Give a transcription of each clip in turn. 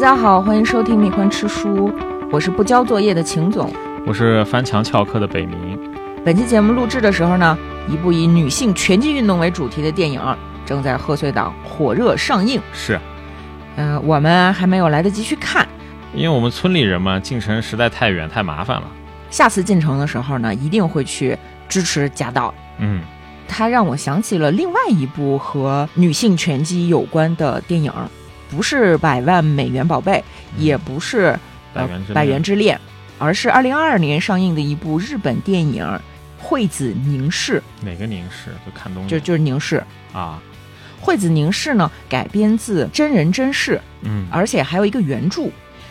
家好，欢迎收听蜜獾吃书，我是不交作业的秦总。我是翻墙翘课的北冥。本期节目录制的时候呢，一部以女性拳击运动为主题的电影正在贺岁档火热上映。是，呃，我们还没有来得及去看，因为我们村里人嘛，进城实在太远太麻烦了。下次进城的时候呢，一定会去支持贾导。嗯，他让我想起了另外一部和女性拳击有关的电影，不是《百万美元宝贝》，也不是呃《百元之百元之恋》，而是二零二二年上映的一部日本电影《惠子凝视哪个凝视就看东》，西就就是凝视。啊，惠子凝视呢改编自真人真事，嗯而且还有一个原著，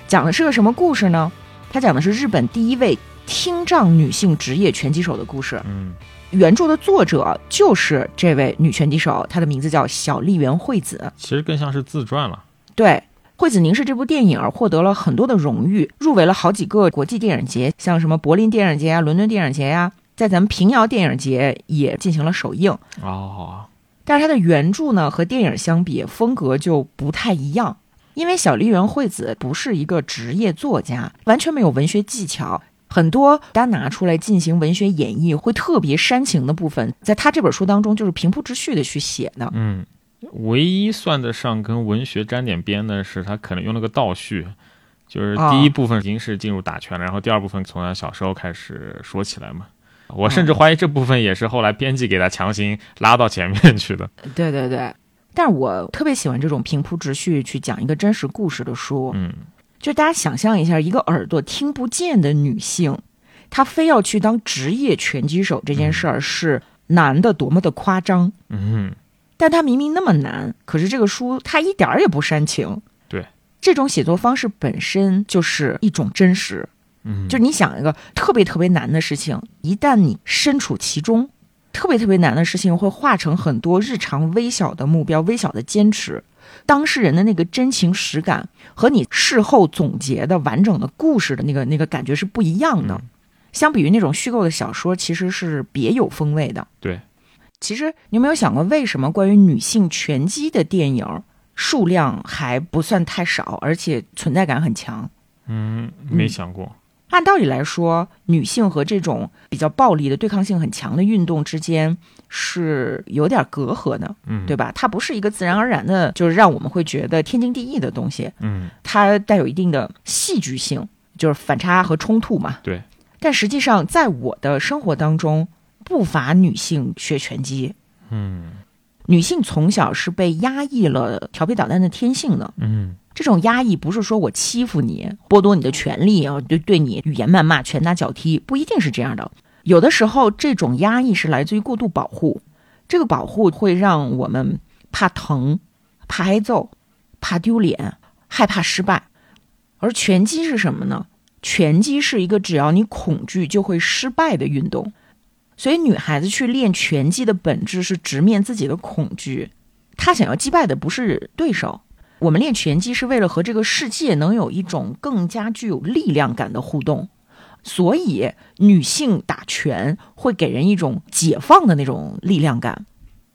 讲的是个什么故事呢？它讲的是日本第一位听障女性职业拳击手的故事。嗯原著的作者就是这位女拳击手，她的名字叫小笠原惠子。其实更像是自传了。对，《惠子凝视》这部电影获得了很多的荣誉，入围了好几个国际电影节，像什么柏林电影节啊、伦敦电影节呀、在咱们平遥电影节也进行了首映。哦，但是它的原著呢和电影相比，风格就不太一样。因为小笠原惠子不是一个职业作家，完全没有文学技巧，很多单拿出来进行文学演绎会特别煽情的部分，在他这本书当中就是平铺直叙的去写的。嗯，唯一算得上跟文学沾点边的是，他可能用了个倒叙，就是第一部分已经是进入打拳了，然后第二部分从他小时候开始说起来嘛。我甚至怀疑这部分也是后来编辑给他强行拉到前面去的。对对对，但是我特别喜欢这种平铺直叙去讲一个真实故事的书。嗯，就大家想象一下，一个耳朵听不见的女性，她非要去当职业拳击手这件事儿是男的多么的夸张。嗯，但它明明那么难，可是这个书它一点儿也不煽情。对，这种写作方式本身就是一种真实。嗯，就你想一个特别特别难的事情，一旦你身处其中，特别特别难的事情会化成很多日常微小的目标、微小的坚持。当事人的那个真情实感和你事后总结的完整的故事的那个那个感觉是不一样的。嗯相比于那种虚构的小说，其实是别有风味的。对，其实你有没有想过，为什么关于女性拳击的电影数量还不算太少，而且存在感很强？嗯，没想过。按道理来说，女性和这种比较暴力的、对抗性很强的运动之间是有点隔阂的，嗯，对吧？它不是一个自然而然的，就是让我们会觉得天经地义的东西，嗯，它带有一定的戏剧性，就是反差和冲突嘛。对。但实际上，在我的生活当中，不乏女性学拳击，嗯女性从小是被压抑了调皮捣蛋的天性的。嗯这种压抑不是说我欺负你、剥夺你的权利啊，对对你语言谩骂、拳打脚踢，不一定是这样的。有的时候，这种压抑是来自于过度保护，这个保护会让我们怕疼、怕挨揍、怕丢脸、害怕失败。而拳击是什么呢？拳击是一个只要你恐惧就会失败的运动，所以女孩子去练拳击的本质是直面自己的恐惧。她想要击败的不是对手，我们练拳击是为了和这个世界能有一种更加具有力量感的互动，所以女性打拳会给人一种解放的那种力量感，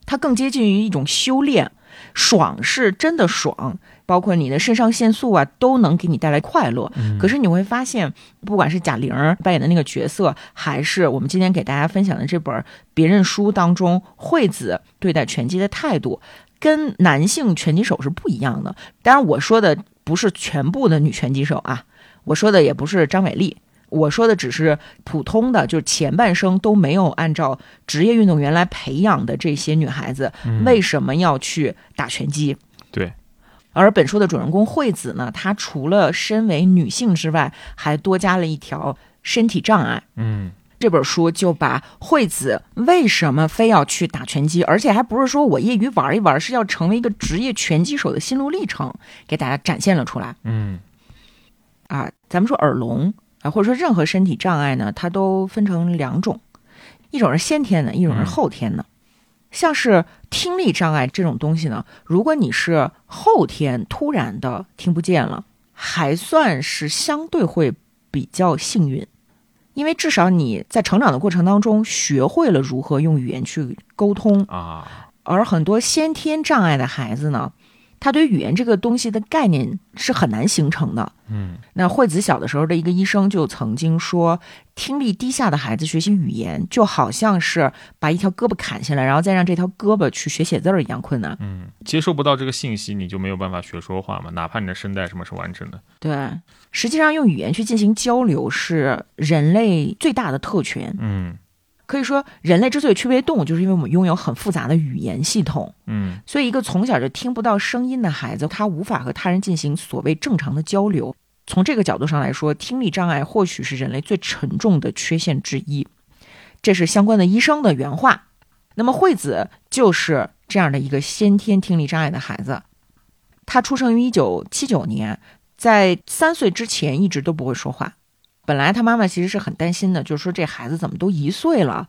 它更接近于一种修炼。爽是真的爽，包括你的肾上腺素啊，都能给你带来快乐。可是你会发现，不管是贾玲儿扮演的那个角色，还是我们今天给大家分享的这本别人书当中惠子对待拳击的态度，跟男性拳击手是不一样的。当然，我说的不是全部的女拳击手啊，我说的也不是张伟丽。我说的只是普通的，就是前半生都没有按照职业运动员来培养的这些女孩子，嗯为什么要去打拳击？对，而本书的主人公惠子呢，她除了身为女性之外，还多加了一条身体障碍。嗯这本书就把惠子为什么非要去打拳击，而且还不是说我业余玩一玩，是要成为一个职业拳击手的心路历程，给大家展现了出来。嗯啊，咱们说耳聋啊，或者说任何身体障碍呢，它都分成两种，一种是先天的，一种是嗯后天的。像是听力障碍这种东西呢，如果你是后天突然的听不见了，还算是相对会比较幸运，因为至少你在成长的过程当中学会了如何用语言去沟通，啊，而很多先天障碍的孩子呢，他对语言这个东西的概念是很难形成的。嗯，那惠子小的时候的一个医生就曾经说，听力低下的孩子学习语言就好像是把一条胳膊砍下来，然后再让这条胳膊去学写字儿一样困难。嗯，接收不到这个信息，你就没有办法学说话嘛，哪怕你的声带什么是完整的。对，实际上用语言去进行交流是人类最大的特权。嗯可以说，人类之所以区别动物，就是因为我们拥有很复杂的语言系统。嗯所以，一个从小就听不到声音的孩子，他无法和他人进行所谓正常的交流。从这个角度上来说，听力障碍或许是人类最沉重的缺陷之一。这是相关的医生的原话。那么，惠子就是这样的一个先天听力障碍的孩子。他出生于一九七九年，在三岁之前一直都不会说话。本来他妈妈其实是很担心的，就是说这孩子怎么都一岁了，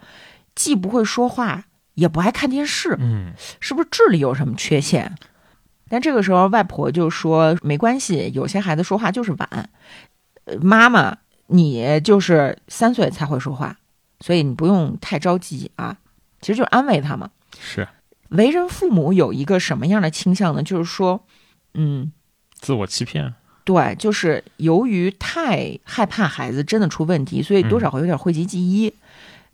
既不会说话，也不爱看电视，嗯是不是智力有什么缺陷？但这个时候，外婆就说没关系，有些孩子说话就是晚。呃，妈妈，你就是三岁才会说话，所以你不用太着急啊。其实就是安慰他嘛。是为人父母有一个什么样的倾向呢？就是说，嗯，自我欺骗。对，就是由于太害怕孩子真的出问题，所以多少会有点讳疾忌医。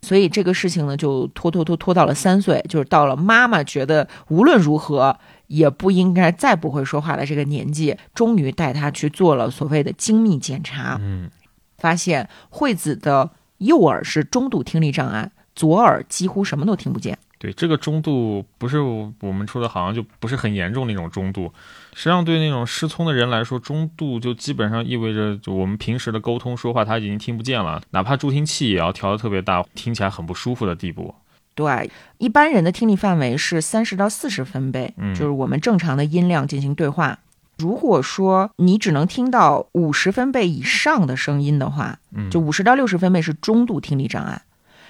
所以这个事情呢，就拖拖拖拖到了三岁，就是到了妈妈觉得无论如何也不应该再不会说话的这个年纪，终于带他去做了所谓的精密检查，嗯发现惠子的右耳是中度听力障碍，左耳几乎什么都听不见。对，这个中度不是我们说的，好像就不是很严重那种中度。实际上，对那种失聪的人来说，中度就基本上意味着，就我们平时的沟通说话他已经听不见了，哪怕助听器也要调的特别大，听起来很不舒服的地步。对，一般人的听力范围是三十到四十分贝，嗯就是我们正常的音量进行对话。如果说你只能听到五十分贝以上的声音的话，嗯，就五十到六十分贝是中度听力障碍。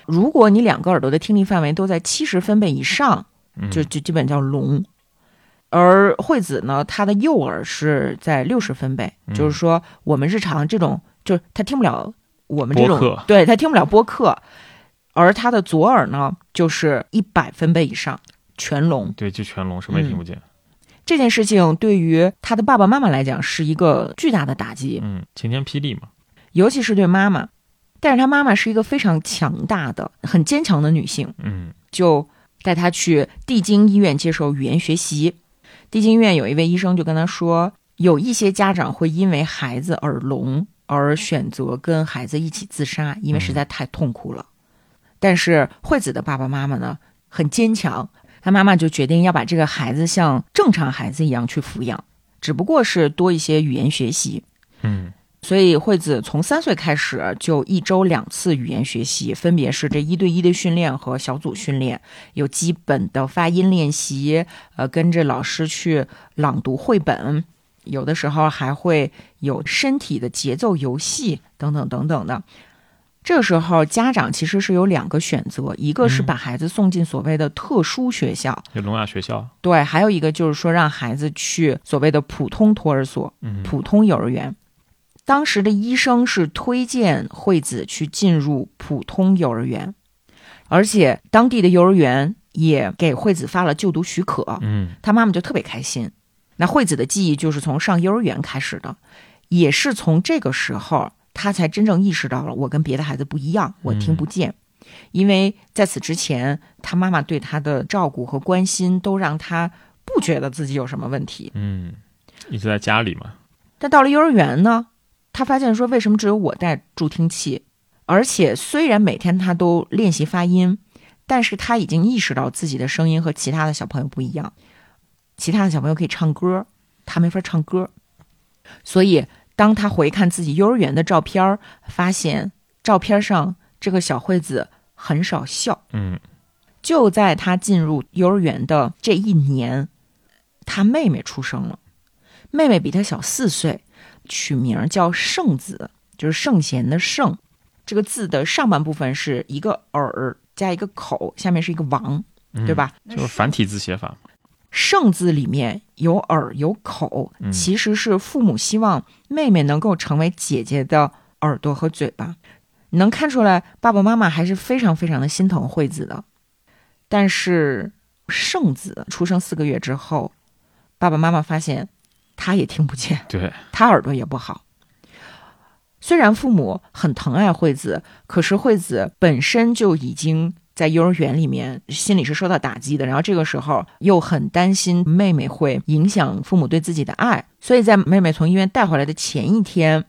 如果你两个耳朵的听力范围都在七十分贝以上，嗯就就基本叫聋。而惠子呢，她的右耳是在六十分贝，嗯就是说我们日常这种，就是她听不了我们这种对她听不了播客。而她的左耳呢，就是一百分贝以上，全聋。对，就全聋，什么也听不见。这件事情对于他的爸爸妈妈来讲是一个巨大的打击，嗯，晴天霹雳嘛。尤其是对妈妈。但是她妈妈是一个非常强大的、很坚强的女性，嗯就带她去帝京医院接受语言学习。帝京医院有一位医生就跟她说，有一些家长会因为孩子耳聋而选择跟孩子一起自杀，因为实在太痛苦了。但是惠子的爸爸妈妈呢，很坚强，他妈妈就决定要把这个孩子像正常孩子一样去抚养，只不过是多一些语言学习。嗯所以惠子从三岁开始就一周两次语言学习，分别是这一对一的训练和小组训练，有基本的发音练习，呃，跟着老师去朗读绘本，有的时候还会有身体的节奏游戏等等等等的。这个时候，家长其实是有两个选择，一个是嗯把孩子送进所谓的特殊学校，有聋哑学校。对，还有一个就是说让孩子去所谓的普通托儿所。嗯普通幼儿园。当时的医生是推荐惠子去进入普通幼儿园，而且当地的幼儿园也给惠子发了就读许可。嗯她妈妈就特别开心。那惠子的记忆就是从上幼儿园开始的，也是从这个时候，她才真正意识到了我跟别的孩子不一样，我听不见。因为在此之前，她妈妈对她的照顾和关心都让她不觉得自己有什么问题。嗯，一直在家里嘛。但到了幼儿园呢，他发现说，为什么只有我带助听器？而且虽然每天他都练习发音，但是他已经意识到自己的声音和其他的小朋友不一样。其他的小朋友可以唱歌，他没法唱歌。所以当他回看自己幼儿园的照片，发现照片上这个小惠子很少笑。嗯就在他进入幼儿园的这一年，他妹妹出生了。妹妹比他小四岁，取名叫圣子，就是圣贤的圣。这个字的上半部分是一个耳加一个口，下面是一个王，嗯对吧？就是繁体字写法。圣字里面有耳有口，嗯其实是父母希望妹妹能够成为姐姐的耳朵和嘴巴。你能看出来，爸爸妈妈还是非常非常的心疼惠子的。但是圣子出生四个月之后，爸爸妈妈发现他也听不见，对他耳朵也不好。虽然父母很疼爱惠子，可是惠子本身就已经在幼儿园里面心里是受到打击的。然后这个时候又很担心妹妹会影响父母对自己的爱，所以在妹妹从医院带回来的前一天，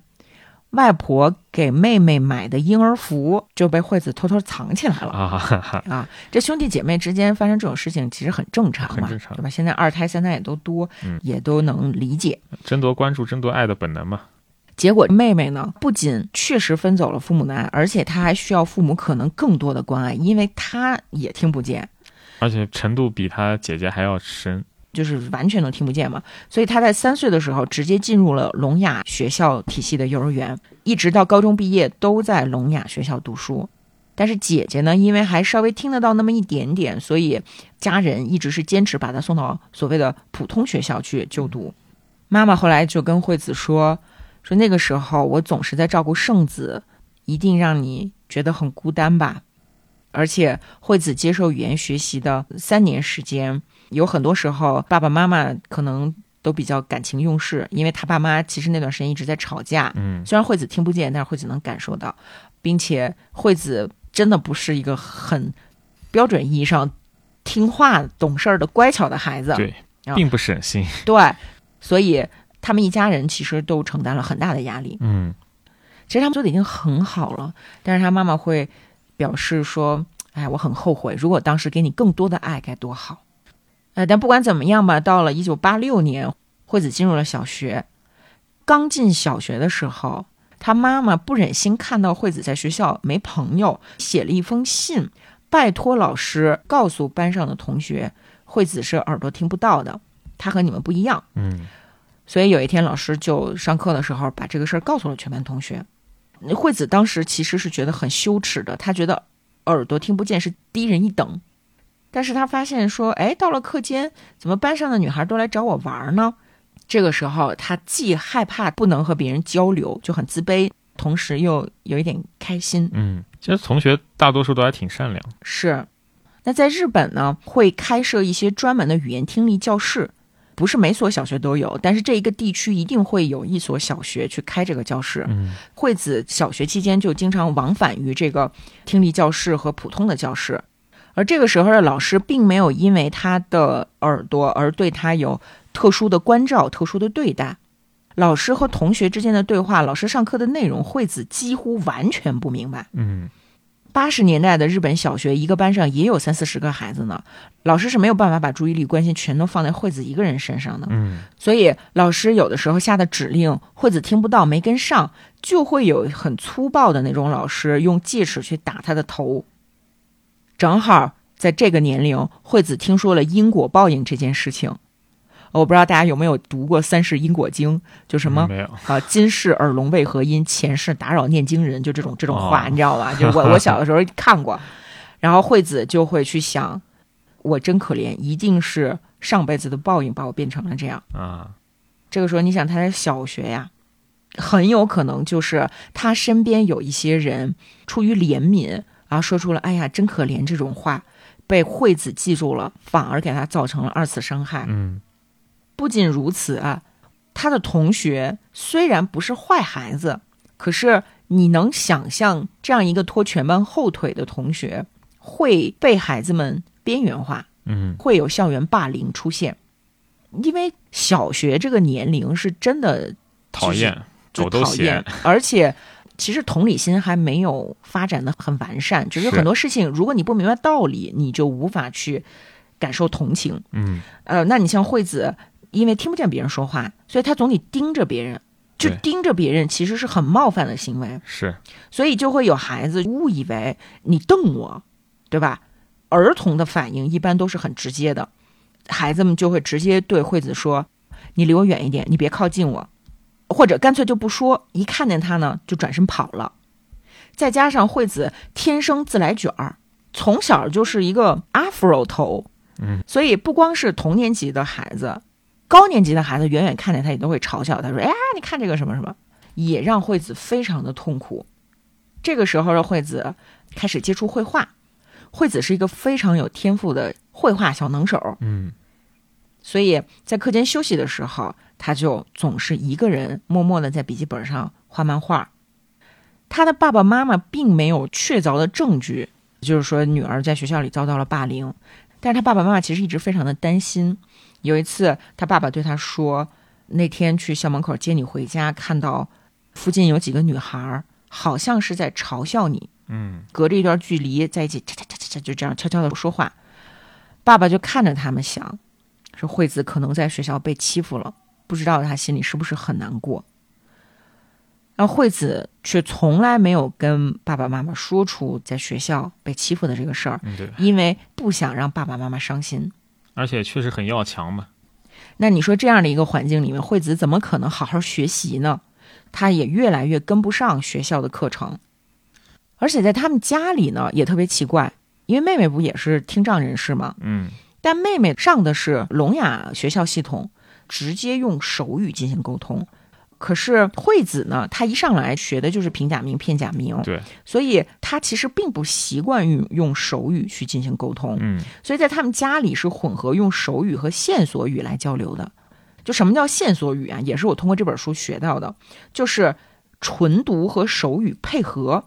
外婆给妹妹买的婴儿服就被惠子偷偷藏起来了啊啊！这兄弟姐妹之间发生这种事情其实很正常嘛，很正常对吧？现在二胎、三胎也都多，嗯也都能理解。争夺关注、争夺爱的本能嘛。结果妹妹呢，不仅确实分走了父母的爱，而且她还需要父母可能更多的关爱，因为她也听不见，而且程度比她姐姐还要深。就是完全都听不见嘛。所以他在三岁的时候直接进入了聋哑学校体系的幼儿园，一直到高中毕业都在聋哑学校读书。但是姐姐呢，因为还稍微听得到那么一点点，所以家人一直是坚持把她送到所谓的普通学校去就读。妈妈后来就跟惠子说。说那个时候我总是在照顾圣子，一定让你觉得很孤单吧？而且惠子接受语言学习的三年时间，有很多时候爸爸妈妈可能都比较感情用事，因为他爸妈其实那段时间一直在吵架。嗯，虽然惠子听不见，但是惠子能感受到，并且惠子真的不是一个很标准意义上听话、懂事儿的乖巧的孩子。对，啊并不省心。对，所以。他们一家人其实都承担了很大的压力。嗯，其实他们做的已经很好了，但是他妈妈会表示说：“哎，我很后悔，如果当时给你更多的爱该多好。”呃，但不管怎么样吧，到了一九八六年，惠子进入了小学。刚进小学的时候，她妈妈不忍心看到惠子在学校没朋友，写了一封信，拜托老师告诉班上的同学，惠子是耳朵听不到的，她和你们不一样。嗯。所以有一天，老师就上课的时候把这个事儿告诉了全班同学。惠子当时其实是觉得很羞耻的，她觉得耳朵听不见是低人一等。但是他发现说，哎，到了课间，怎么班上的女孩都来找我玩呢？这个时候，他既害怕不能和别人交流，就很自卑，同时又有一点开心。嗯，其实同学大多数都还挺善良。是。那在日本呢，会开设一些专门的语言听力教室。不是每所小学都有，但是这一个地区一定会有一所小学去开这个教室。嗯，惠子小学期间就经常往返于这个听力教室和普通的教室，而这个时候的老师并没有因为他的耳朵而对他有特殊的关照、特殊的对待。老师和同学之间的对话，老师上课的内容，惠子几乎完全不明白。嗯。八十年代的日本小学，一个班上也有三四十个孩子呢，老师是没有办法把注意力关心全都放在惠子一个人身上的。嗯，所以老师有的时候下的指令，惠子听不到，没跟上，就会有很粗暴的那种老师用戒尺去打他的头。正好在这个年龄，惠子听说了因果报应这件事情。我不知道大家有没有读过《三世因果经》，就什么没有啊，今世耳聋为何因，前世打扰念经人，就这种这种话，哦你知道吧？就我 我小的时候看过，然后惠子就会去想，我真可怜，一定是上辈子的报应把我变成了这样。啊，这个时候，你想他在小学呀，很有可能就是他身边有一些人出于怜悯啊，说出了“哎呀，真可怜”这种话，被惠子记住了，反而给他造成了二次伤害。嗯不仅如此啊，他的同学虽然不是坏孩子，可是你能想象这样一个拖全班后腿的同学会被孩子们边缘化，嗯，会有校园霸凌出现？因为小学这个年龄是真的讨厌，就讨厌。，而且其实同理心还没有发展的很完善，就是是很多事情，如果你不明白道理，你就无法去感受同情。嗯，呃，那你像惠子，因为听不见别人说话，所以他总得盯着别人，就盯着别人，其实是很冒犯的行为，是，所以就会有孩子误以为你瞪我，对吧？儿童的反应一般都是很直接的，孩子们就会直接对惠子说：“你离我远一点，你别靠近我。”或者干脆就不说，一看见他呢就转身跑了。再加上惠子天生自来卷儿，从小就是一个 afro 头，嗯，所以不光是同年级的孩子，高年级的孩子远远看见他也都会嘲笑他说：“哎呀，你看这个什么什么。”也让惠子非常的痛苦。这个时候的惠子开始接触绘画，惠子是一个非常有天赋的绘画小能手。嗯所以在课间休息的时候，他就总是一个人默默的在笔记本上画漫画。他的爸爸妈妈并没有确凿的证据，就是说女儿在学校里遭到了霸凌，但是他爸爸妈妈其实一直非常的担心。有一次，他爸爸对他说：“那天去校门口接你回家，看到附近有几个女孩，好像是在嘲笑你。”嗯，隔着一段距离在一起，嚓嚓嚓嚓嚓，就这样悄悄的说话。爸爸就看着他们，想说惠子可能在学校被欺负了，不知道他心里是不是很难过。然后惠子却从来没有跟爸爸妈妈说出在学校被欺负的这个事儿，对，因为不想让爸爸妈妈伤心。而且确实很要强嘛。那你说这样的一个环境里面，惠子怎么可能好好学习呢？她也越来越跟不上学校的课程，而且在他们家里呢也特别奇怪，因为妹妹不也是听障人士吗？嗯，但妹妹上的是聋哑学校系统，直接用手语进行沟通。可是惠子呢，她一上来学的就是平假名、片假名，对，所以她其实并不习惯于用手语去进行沟通。嗯，所以在他们家里是混合用手语和线索语来交流的。就什么叫线索语啊？也是我通过这本书学到的，就是纯读和手语配合，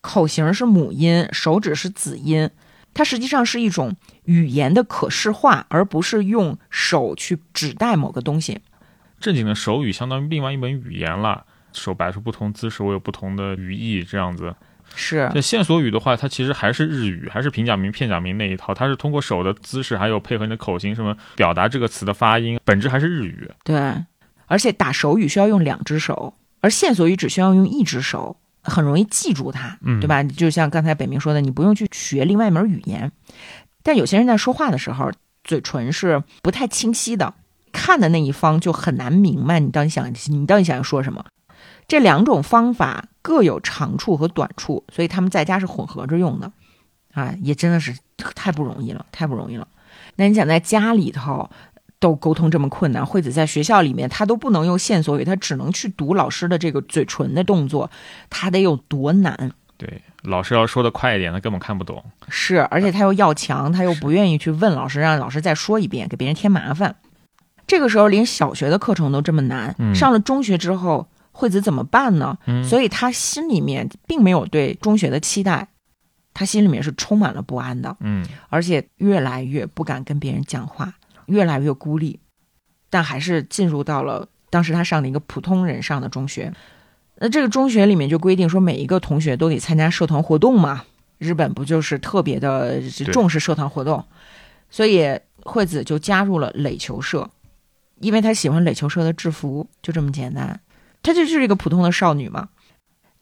口型是母音，手指是子音。它实际上是一种语言的可视化，而不是用手去指代某个东西。正经的手语相当于另外一门语言了，手摆出不同姿势，我有不同的语义，这样子。是这线索语的话，它其实还是日语，还是平假名、片假名那一套，它是通过手的姿势，还有配合你的口型，什么表达这个词的发音，本质还是日语。对，而且打手语需要用两只手，而线索语只需要用一只手，很容易记住它，嗯对吧？就像刚才北明说的，你不用去学另外一门语言，但有些人在说话的时候，嘴唇是不太清晰的，看的那一方就很难明白你到底想你到底想要说什么。这两种方法各有长处和短处，所以他们在家是混合着用的，啊，也真的是太不容易了，太不容易了。那你想在家里头都沟通这么困难，惠子在学校里面她都不能用线索语，她只能去读老师的这个嘴唇的动作，她得有多难？对，老师要说的快一点，他根本看不懂。是，而且她又要强，她又不愿意去问老师，让老师再说一遍，给别人添麻烦。这个时候连小学的课程都这么难，嗯上了中学之后，惠子怎么办呢？嗯，所以她心里面并没有对中学的期待，他心里面是充满了不安的，嗯，而且越来越不敢跟别人讲话，越来越孤立，但还是进入到了当时他上的一个普通人上的中学。那这个中学里面就规定说，每一个同学都得参加社团活动嘛。日本不就是特别的重视社团活动，所以惠子就加入了垒球社，因为她喜欢垒球社的制服，就这么简单。她就是一个普通的少女嘛。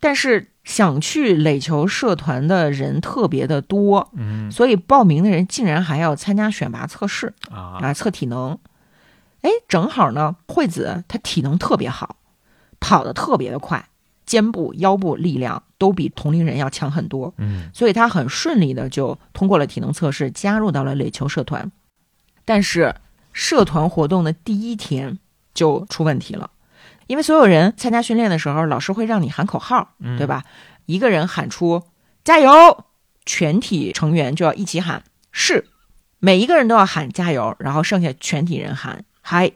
但是想去垒球社团的人特别的多，嗯所以报名的人竟然还要参加选拔测试啊，啊，测体能。哎，正好呢，惠子她体能特别好，跑得特别的快，肩部、腰部力量都比同龄人要强很多，嗯所以她很顺利的就通过了体能测试，加入到了垒球社团。但是社团活动的第一天就出问题了，因为所有人参加训练的时候，老师会让你喊口号，嗯，对？吧？一个人喊出“加油”，全体成员就要一起喊“是”，每一个人都要喊加油，然后剩下全体人喊“嗨”。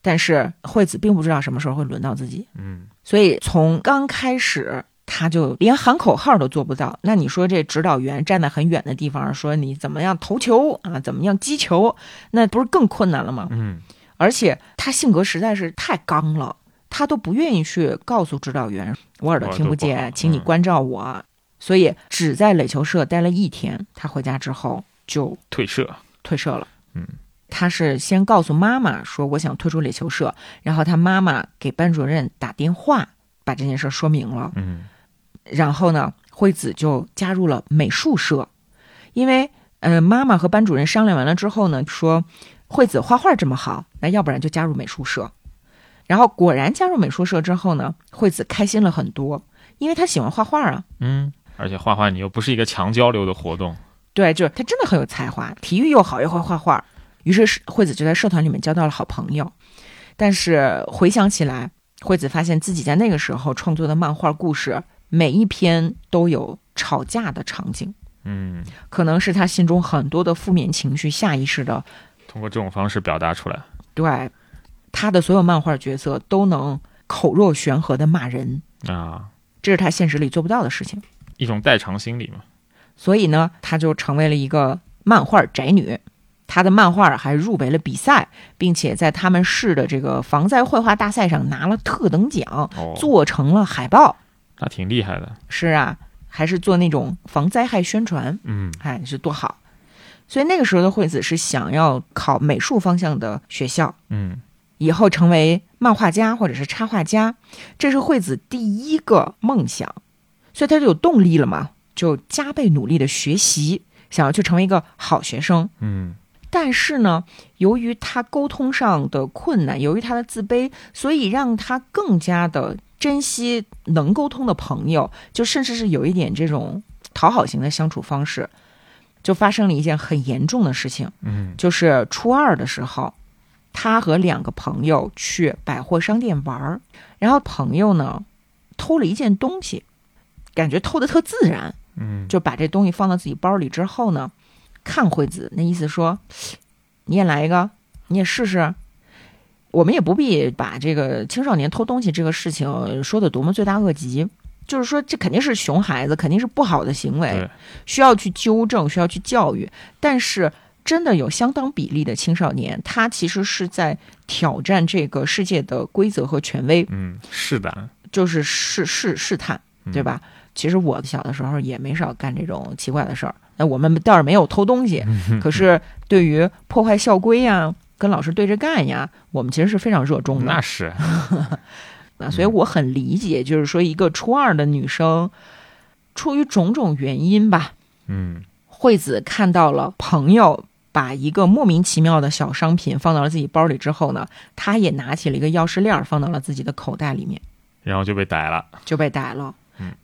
但是惠子并不知道什么时候会轮到自己，嗯，所以从刚开始他就连喊口号都做不到。那你说这指导员站在很远的地方说你怎么样投球啊，怎么样击球，那不是更困难了吗？嗯，而且他性格实在是太刚了，他都不愿意去告诉指导员我耳朵听不见，请你关照我。所以只在垒球社待了一天，他回家之后就退社。退社了。嗯，他是先告诉妈妈说我想退出垒球社，然后他妈妈给班主任打电话把这件事说明了。嗯然后呢，惠子就加入了美术社，因为呃，妈妈和班主任商量完了之后呢，说惠子画画这么好，那要不然就加入美术社。然后果然加入美术社之后呢，惠子开心了很多，因为她喜欢画画啊。嗯，而且画画你又不是一个强交流的活动。对，就是她真的很有才华，体育又好，又会画画。于是是惠子就在社团里面交到了好朋友。但是回想起来，惠子发现自己在那个时候创作的漫画故事，每一篇都有吵架的场景。嗯可能是她心中很多的负面情绪下意识的通过这种方式表达出来。对，他的所有漫画角色都能口若悬河的骂人啊，这是他现实里做不到的事情。一种代偿心理嘛。所以呢，他就成为了一个漫画宅女。他的漫画还入围了比赛，并且在他们市的这个防灾绘画大赛上拿了特等奖，做成了海报。那挺厉害的。是啊，还是做那种防灾害宣传。嗯，哎，是多好。所以那个时候的惠子是想要考美术方向的学校。嗯，以后成为漫画家或者是插画家，这是惠子第一个梦想。所以他就有动力了嘛，就加倍努力的学习，想要去成为一个好学生。嗯。但是呢，由于他沟通上的困难，由于他的自卑，所以让他更加的珍惜能沟通的朋友，就甚至是有一点这种讨好型的相处方式，就发生了一件很严重的事情。嗯，就是初二的时候，他和两个朋友去百货商店玩儿，然后朋友呢偷了一件东西，感觉偷的特自然，嗯，就把这东西放到自己包里之后呢。看惠子那意思说，你也来一个，你也试试。我们也不必把这个青少年偷东西这个事情说的多么罪大恶极，就是说这肯定是熊孩子，肯定是不好的行为，需要去纠正，需要去教育。但是真的有相当比例的青少年，他其实是在挑战这个世界的规则和权威。嗯，是的，就是试试试探，对吧？其实我小的时候也没少干这种奇怪的事儿。那我们倒是没有偷东西，可是对于破坏校规呀、跟老师对着干呀，我们其实是非常热衷的。那是，那所以我很理解，就是说一个初二的女生，出于种种原因吧，嗯，惠子看到了朋友把一个莫名其妙的小商品放到了自己包里之后呢，他也拿起了一个钥匙链放到了自己的口袋里面，然后就被逮了，就被逮了，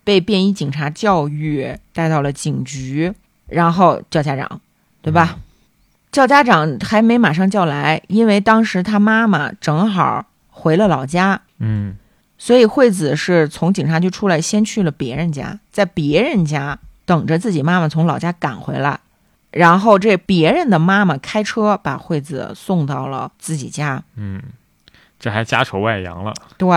被便衣警察教育，带到了警局。然后叫家长，对吧？叫家长还没马上叫来，因为当时他妈妈正好回了老家，嗯，所以惠子是从警察局出来，先去了别人家，在别人家等着自己妈妈从老家赶回来，然后这别人的妈妈开车把惠子送到了自己家，嗯，这还家丑外扬了。对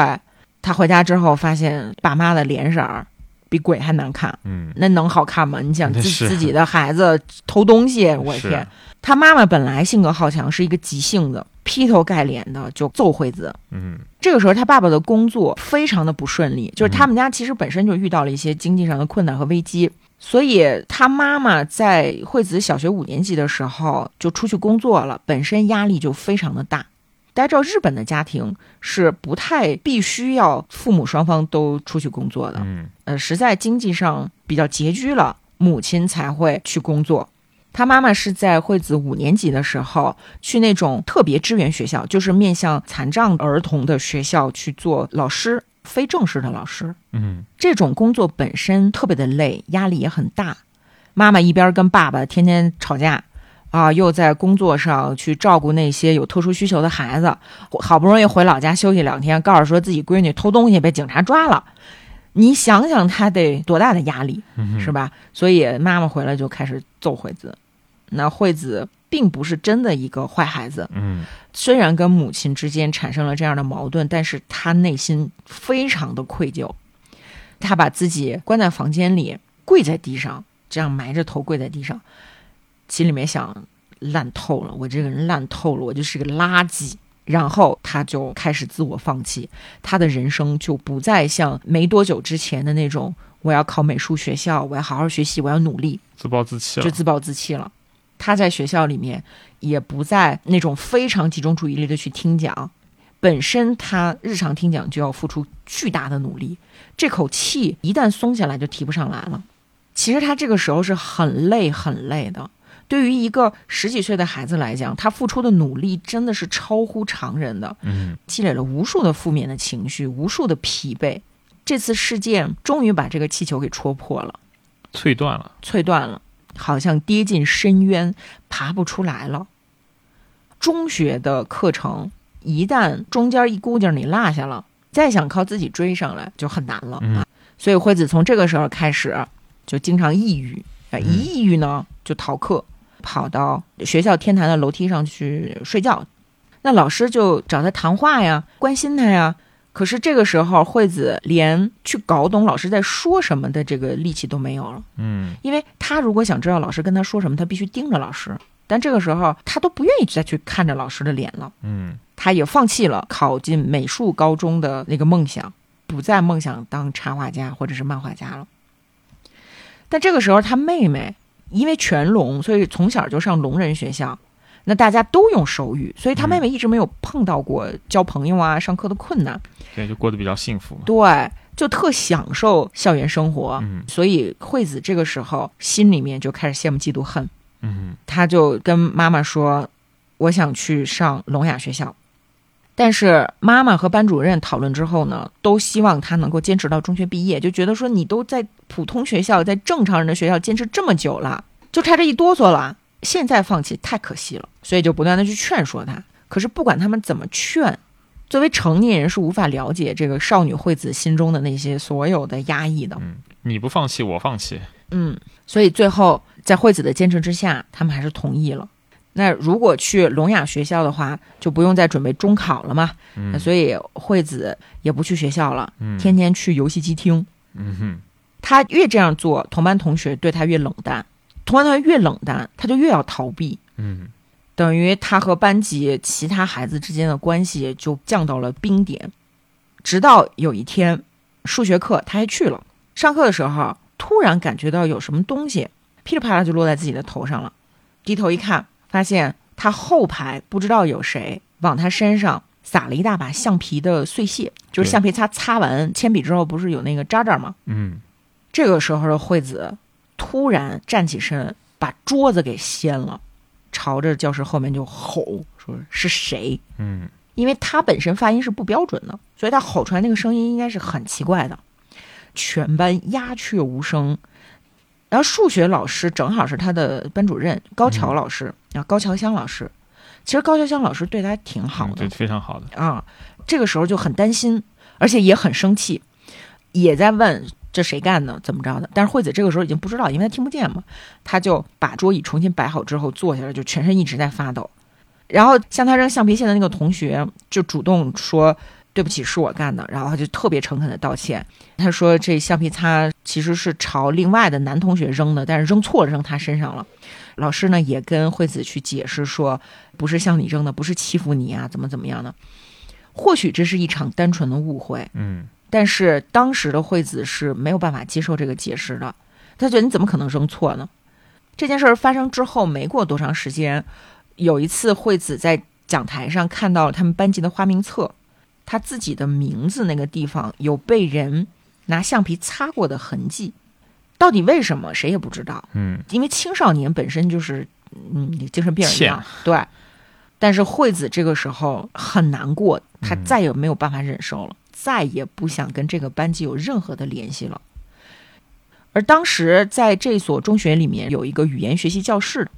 他回家之后，发现爸妈的脸色儿。比鬼还难看，嗯，那能好看吗？你想自自己的孩子偷东西，我天！他妈妈本来性格好强，是一个急性子，劈头盖脸的就揍惠子。嗯，这个时候他爸爸的工作非常的不顺利，就是他们家其实本身就遇到了一些经济上的困难和危机，所以他妈妈在惠子小学五年级的时候就出去工作了，本身压力就非常的大。大家知道，日本的家庭是不太必须要父母双方都出去工作的。嗯，呃，实在经济上比较拮据了，母亲才会去工作。他妈妈是在惠子五年级的时候去那种特别支援学校，就是面向残障儿童的学校去做老师，非正式的老师。嗯，这种工作本身特别的累，压力也很大。妈妈一边跟爸爸天天吵架。啊，又在工作上去照顾那些有特殊需求的孩子，好不容易回老家休息两天，告诉说自己闺女偷东西被警察抓了，你想想他得多大的压力，是吧？所以妈妈回来就开始揍惠子。那惠子并不是真的一个坏孩子，嗯，虽然跟母亲之间产生了这样的矛盾，但是他内心非常的愧疚，他把自己关在房间里，跪在地上，这样埋着头跪在地上。心里面想烂透了，我这个人烂透了，我就是个垃圾。然后他就开始自我放弃，他的人生就不再像没多久之前的那种，我要考美术学校，我要好好学习，我要努力，自暴自弃了，就自暴自弃了。他在学校里面也不再那种非常集中注意力的去听讲，本身他日常听讲就要付出巨大的努力，这口气一旦松下来就提不上来了。其实他这个时候是很累很累的。对于一个十几岁的孩子来讲，他付出的努力真的是超乎常人的，嗯，积累了无数的负面的情绪，无数的疲惫。这次事件终于把这个气球给戳破了，脆断了，脆断了，好像跌进深渊，爬不出来了。中学的课程一旦中间一估计你落下了，再想靠自己追上来就很难了啊。所以惠子从这个时候开始就经常抑郁，啊，一抑郁呢就逃课。跑到学校天台的楼梯上去睡觉。那老师就找他谈话呀，关心他呀。可是这个时候，惠子连去搞懂老师在说什么的这个力气都没有了。嗯，因为他如果想知道老师跟他说什么，他必须盯着老师。但这个时候，他都不愿意再去看着老师的脸了。嗯，他也放弃了考进美术高中的那个梦想，不再梦想当插画家或者是漫画家了。但这个时候，他妹妹因为全聋，所以从小就上聋人学校。那大家都用手语，所以他妹妹一直没有碰到过交朋友啊、上课的困难，对，就过得比较幸福。对，就特享受校园生活。嗯，所以惠子这个时候心里面就开始羡慕、嫉妒、恨。嗯，他就跟妈妈说：“我想去上聋哑学校。”但是妈妈和班主任讨论之后呢，都希望他能够坚持到中学毕业，就觉得说你都在普通学校、在正常人的学校坚持这么久了，就差这一哆嗦了。现在放弃太可惜了，所以就不断的去劝说他。可是不管他们怎么劝，作为成年人是无法了解这个少女惠子心中的那些所有的压抑的。嗯，你不放弃，我放弃。嗯，所以最后在惠子的坚持之下，他们还是同意了。那如果去聋哑学校的话，就不用再准备中考了嘛。嗯，所以惠子也不去学校了，嗯，天天去游戏机厅。嗯哼，他越这样做，同班同学对他越冷淡。同班同学越冷淡，他就越要逃避。嗯，等于他和班级其他孩子之间的关系就降到了冰点。直到有一天，数学课他还去了。上课的时候，突然感觉到有什么东西噼里啪啦就落在自己的头上了。低头一看，发现他后排不知道有谁往他身上撒了一大把橡皮的碎屑，就是橡皮擦擦完铅笔之后不是有那个渣渣吗？嗯，这个时候的惠子。突然站起身，把桌子给掀了，朝着教室后面就吼说：“是谁？”嗯，因为他本身发音是不标准的，所以他吼出来那个声音应该是很奇怪的。全班鸦雀无声。然后数学老师正好是他的班主任高桥老师啊，高桥香老师。其实高桥香老师对他挺好的，对，非常好的啊。这个时候就很担心，而且也很生气，也在问。这谁干的？怎么着的？但是惠子这个时候已经不知道，因为她听不见嘛。她就把桌椅重新摆好之后坐下来，就全身一直在发抖。然后向他扔橡皮屑的那个同学就主动说：“对不起，是我干的。”然后他就特别诚恳的道歉。他说：“这橡皮擦其实是朝另外的男同学扔的，但是扔错了，扔他身上了。”老师呢也跟惠子去解释说：“不是向你扔的，不是欺负你啊，怎么怎么样的？或许这是一场单纯的误会。”嗯。但是当时的惠子是没有办法接受这个解释的，他觉得你怎么可能扔错呢？这件事儿发生之后没过多长时间，有一次惠子在讲台上看到了他们班级的花名册，他自己的名字那个地方有被人拿橡皮擦过的痕迹，到底为什么谁也不知道。嗯，因为青少年本身就是嗯精神病一样，对。但是惠子这个时候很难过，她再也没有办法忍受了。再也不想跟这个班级有任何的联系了。而当时在这所中学里面有一个语言学习教室，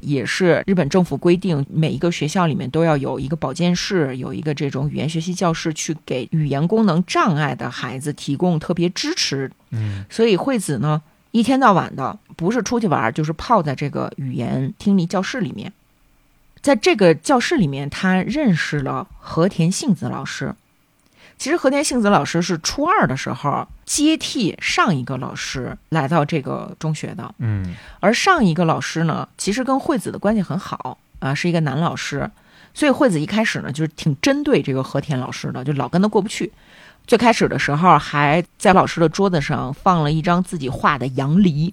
也是日本政府规定每一个学校里面都要有一个保健室，有一个这种语言学习教室，去给语言功能障碍的孩子提供特别支持。嗯，所以惠子呢，一天到晚的不是出去玩，就是泡在这个语言听力教室里面。在这个教室里面，他认识了和田幸子老师。其实和田幸子老师是初二的时候接替上一个老师来到这个中学的，嗯，而上一个老师呢，其实跟惠子的关系很好啊，是一个男老师，所以惠子一开始呢就是挺针对这个和田老师的，就老跟他过不去。最开始的时候还在老师的桌子上放了一张自己画的杨梨，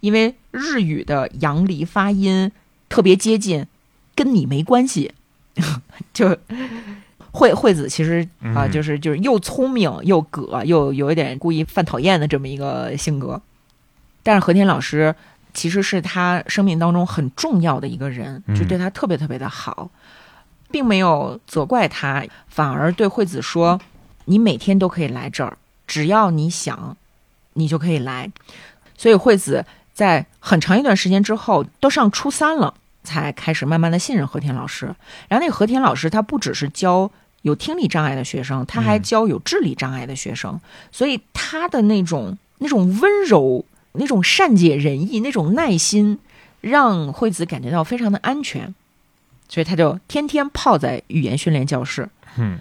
因为日语的杨梨发音特别接近，跟你没关系，就。惠惠子其实啊，就是就是又聪明又葛，又有一点故意犯讨厌的这么一个性格。但是和田老师其实是他生命当中很重要的一个人，就对他特别特别的好，并没有责怪他，反而对惠子说：“你每天都可以来这儿，只要你想，你就可以来。”所以惠子在很长一段时间之后，都上初三了，才开始慢慢的信任和田老师。然后那个和田老师他不只是教。有听力障碍的学生，他还教有智力障碍的学生，所以他的那种那种温柔、那种善解人意、那种耐心，让惠子感觉到非常的安全，所以他就天天泡在语言训练教室。嗯，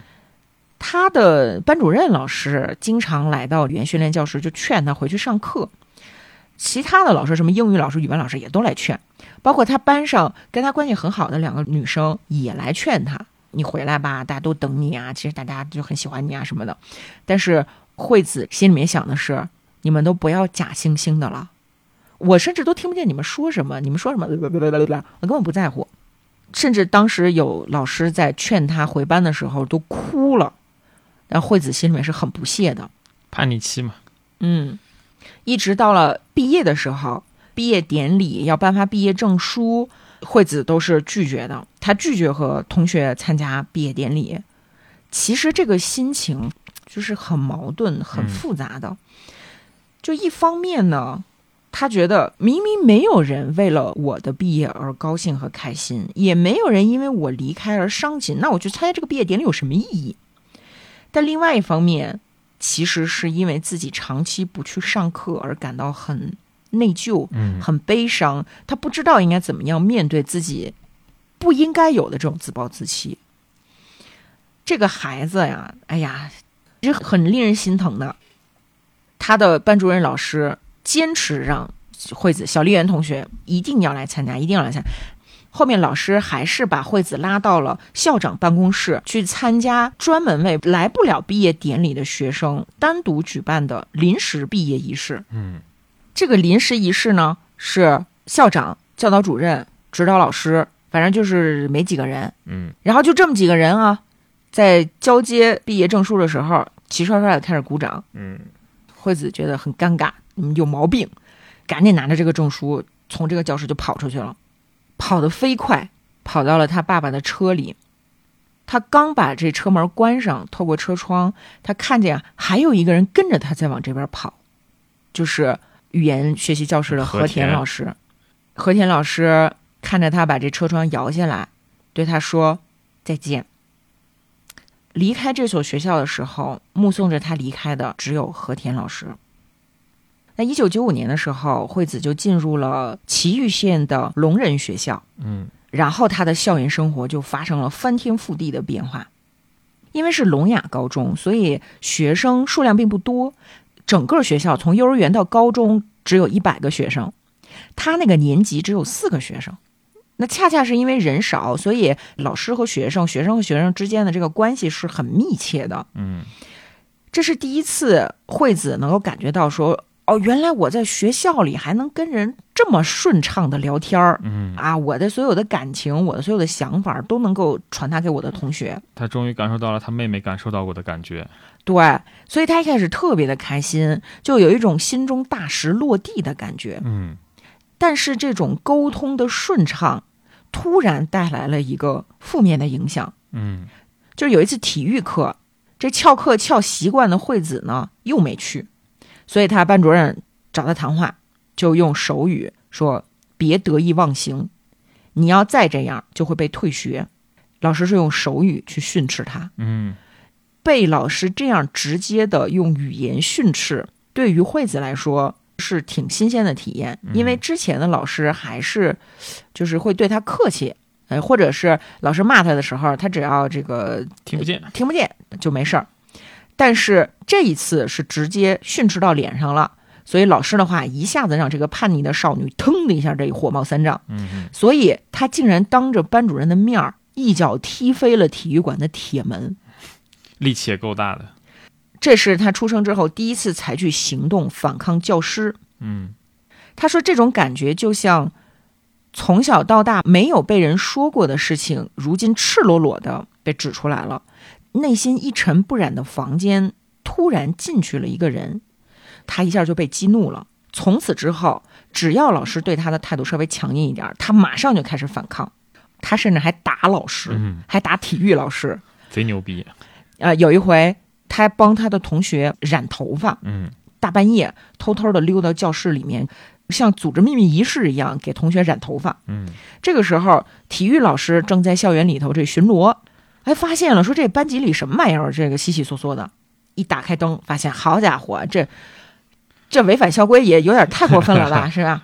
他的班主任老师经常来到语言训练教室，就劝他回去上课。其他的老师，什么英语老师、语文老师也都来劝，包括他班上跟他关系很好的两个女生也来劝他：“你回来吧，大家都等你啊！其实大家就很喜欢你啊什么的。”但是惠子心里面想的是：“你们都不要假惺惺的了，我甚至都听不见你们说什么，你们说什么，我根本不在乎。”甚至当时有老师在劝他回班的时候都哭了，但惠子心里面是很不屑的，叛逆期嘛。嗯。一直到了毕业的时候，毕业典礼要颁发毕业证书，惠子都是拒绝的。她拒绝和同学参加毕业典礼。其实这个心情就是很矛盾、很复杂的。就一方面呢，他觉得明明没有人为了我的毕业而高兴和开心，也没有人因为我离开而伤心，那我去参加这个毕业典礼有什么意义？但另外一方面，其实是因为自己长期不去上课而感到很内疚，嗯，很悲伤。他不知道应该怎么样面对自己不应该有的这种自暴自弃。这个孩子呀，哎呀，是很令人心疼的。他的班主任老师坚持让惠子小丽媛同学一定要来参加，一定要来参加。后面老师还是把惠子拉到了校长办公室去参加专门为来不了毕业典礼的学生单独举办的临时毕业仪式。嗯，这个临时仪式呢是校长、教导主任、指导老师，反正就是没几个人。嗯，然后就这么几个人啊，在交接毕业证书的时候，齐刷刷的开始鼓掌。嗯，惠子觉得很尴尬，你们有毛病，赶紧拿着这个证书从这个教室就跑出去了。跑得飞快，跑到了他爸爸的车里。他刚把这车门关上，透过车窗，他看见还有一个人跟着他在往这边跑，就是语言学习教室的和田老师。和田老师看着他把这车窗摇下来，对他说：“再见。”离开这所学校的时候，目送着他离开的只有和田老师。那一九九五年的时候，惠子就进入了崎玉县的聋人学校。嗯，然后他的校园生活就发生了翻天覆地的变化。因为是聋哑高中，所以学生数量并不多。整个学校从幼儿园到高中只有一百个学生，他那个年级只有四个学生。那恰恰是因为人少，所以老师和学生、学生和学生之间的这个关系是很密切的。嗯，这是第一次惠子能够感觉到说。哦，原来我在学校里还能跟人这么顺畅的聊天儿，嗯啊，我的所有的感情，我的所有的想法都能够传达给我的同学。他终于感受到了他妹妹感受到过的感觉，对，所以他一开始特别的开心，就有一种心中大石落地的感觉。嗯，但是这种沟通的顺畅，突然带来了一个负面的影响。嗯，就是有一次体育课，这翘课翘习惯的惠子呢，又没去。所以他班主任找他谈话，就用手语说：“别得意忘形，你要再这样就会被退学。”老师是用手语去训斥他。嗯，被老师这样直接的用语言训斥，对于惠子来说是挺新鲜的体验，因为之前的老师还是就是会对他客气，呃，或者是老师骂他的时候，他只要这个听不见，听不见就没事儿。但是这一次是直接训斥到脸上了，所以老师的话一下子让这个叛逆的少女腾的一下，这火冒三丈。嗯，所以她竟然当着班主任的面儿一脚踢飞了体育馆的铁门，力气也够大的。这是他出生之后第一次采取行动反抗教师。嗯，他说这种感觉就像从小到大没有被人说过的事情，如今赤裸裸的被指出来了。内心一尘不染的房间突然进去了一个人，他一下就被激怒了。从此之后，只要老师对他的态度稍微强硬一点，他马上就开始反抗。他甚至还打老师，还打体育老师，贼牛逼。呃，有一回他帮他的同学染头发，嗯，大半夜偷偷的溜到教室里面，像组织秘密仪式一样给同学染头发。嗯，这个时候体育老师正在校园里头这巡逻。还发现了，说这班级里什么玩意儿？这个稀稀嗦嗦的，一打开灯，发现好家伙，这这违反校规也有点太过分了吧，是吧？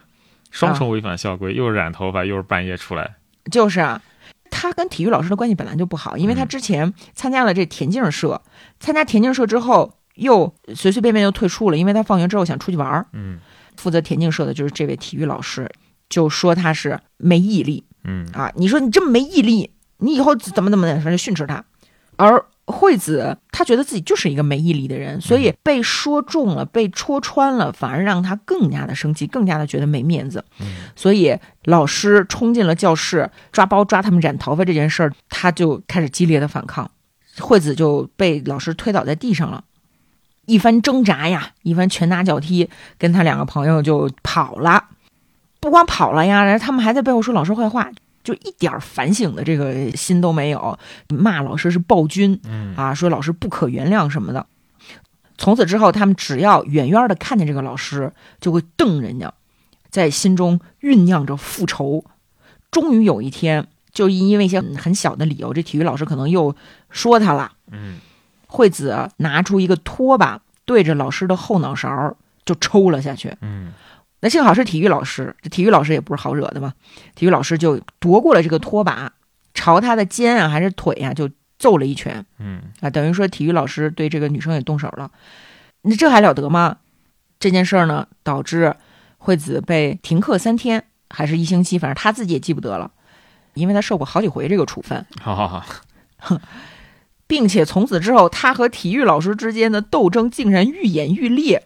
双重违反校规，又是染头发，又是半夜出来。就是啊，他跟体育老师的关系本来就不好，因为他嗯之前参加了这田径社，参加田径社之后又随随便便就退出了，因为他放学之后想出去玩儿。嗯负责田径社的就是这位体育老师，就说他是没毅力嗯啊！你说你这么没毅力，你以后怎么怎么的，反正训斥他。而惠子她觉得自己就是一个没毅力的人，所以被说中了，被戳穿了，反而让她更加的生气，更加的觉得没面子。嗯所以老师冲进了教室，抓包抓他们染头发这件事儿，她就开始激烈的反抗，惠子就被老师推倒在地上了。一番挣扎呀，一番拳打脚踢，跟他两个朋友就跑了。不光跑了呀，然后他们还在背后说老师坏话，就一点反省的这个心都没有，骂老师是暴君嗯啊，说老师不可原谅什么的。从此之后，他们只要远远的看见这个老师，就会瞪人家，在心中酝酿着复仇。终于有一天，就因为一些很小的理由，这体育老师可能又说他了。嗯惠子拿出一个拖把，对着老师的后脑勺就抽了下去。嗯那幸好是体育老师，这体育老师也不是好惹的嘛。体育老师就夺过了这个拖把，朝他的肩啊还是腿啊就揍了一拳嗯啊，等于说体育老师对这个女生也动手了。那这还了得吗？这件事儿呢，导致惠子被停课三天，还是一星期，反正他自己也记不得了，因为他受过好几回这个处分。好好好，并且从此之后，他和体育老师之间的斗争竟然愈演愈烈，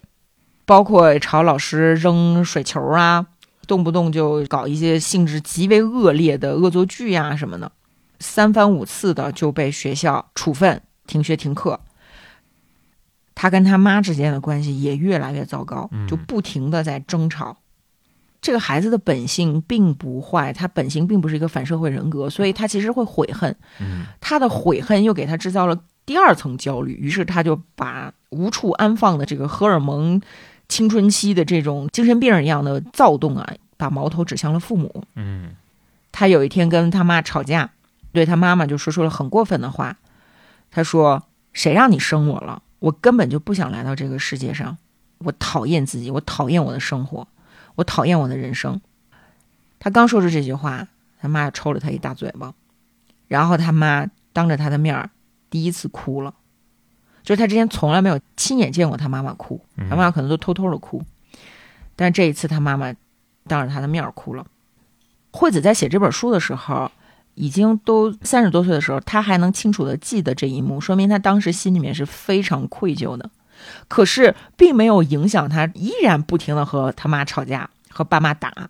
包括朝老师扔水球啊，动不动就搞一些性质极为恶劣的恶作剧呀、什么的，三番五次的就被学校处分、停学停课。他跟他妈之间的关系也越来越糟糕，嗯就不停的在争吵。这个孩子的本性并不坏，他本性并不是一个反社会人格，所以他其实会悔恨。嗯他的悔恨又给他制造了第二层焦虑，于是他就把无处安放的这个荷尔蒙青春期的这种精神病一样的躁动啊，把矛头指向了父母。嗯他有一天跟他妈吵架，对他妈妈就说出了很过分的话。他说：“谁让你生我了？我根本就不想来到这个世界上，我讨厌自己，我讨厌我的生活，我讨厌我的人生。”他刚说出这句话，他妈就抽了他一大嘴巴，然后他妈当着他的面儿第一次哭了，就是他之前从来没有亲眼见过他妈妈哭，嗯他妈妈可能都偷偷的哭，但是这一次他妈妈当着他的面儿哭了。惠子在写这本书的时候，已经都三十多岁的时候，他还能清楚的记得这一幕，说明他当时心里面是非常愧疚的。可是并没有影响他，依然不停的和他妈吵架，和爸妈打。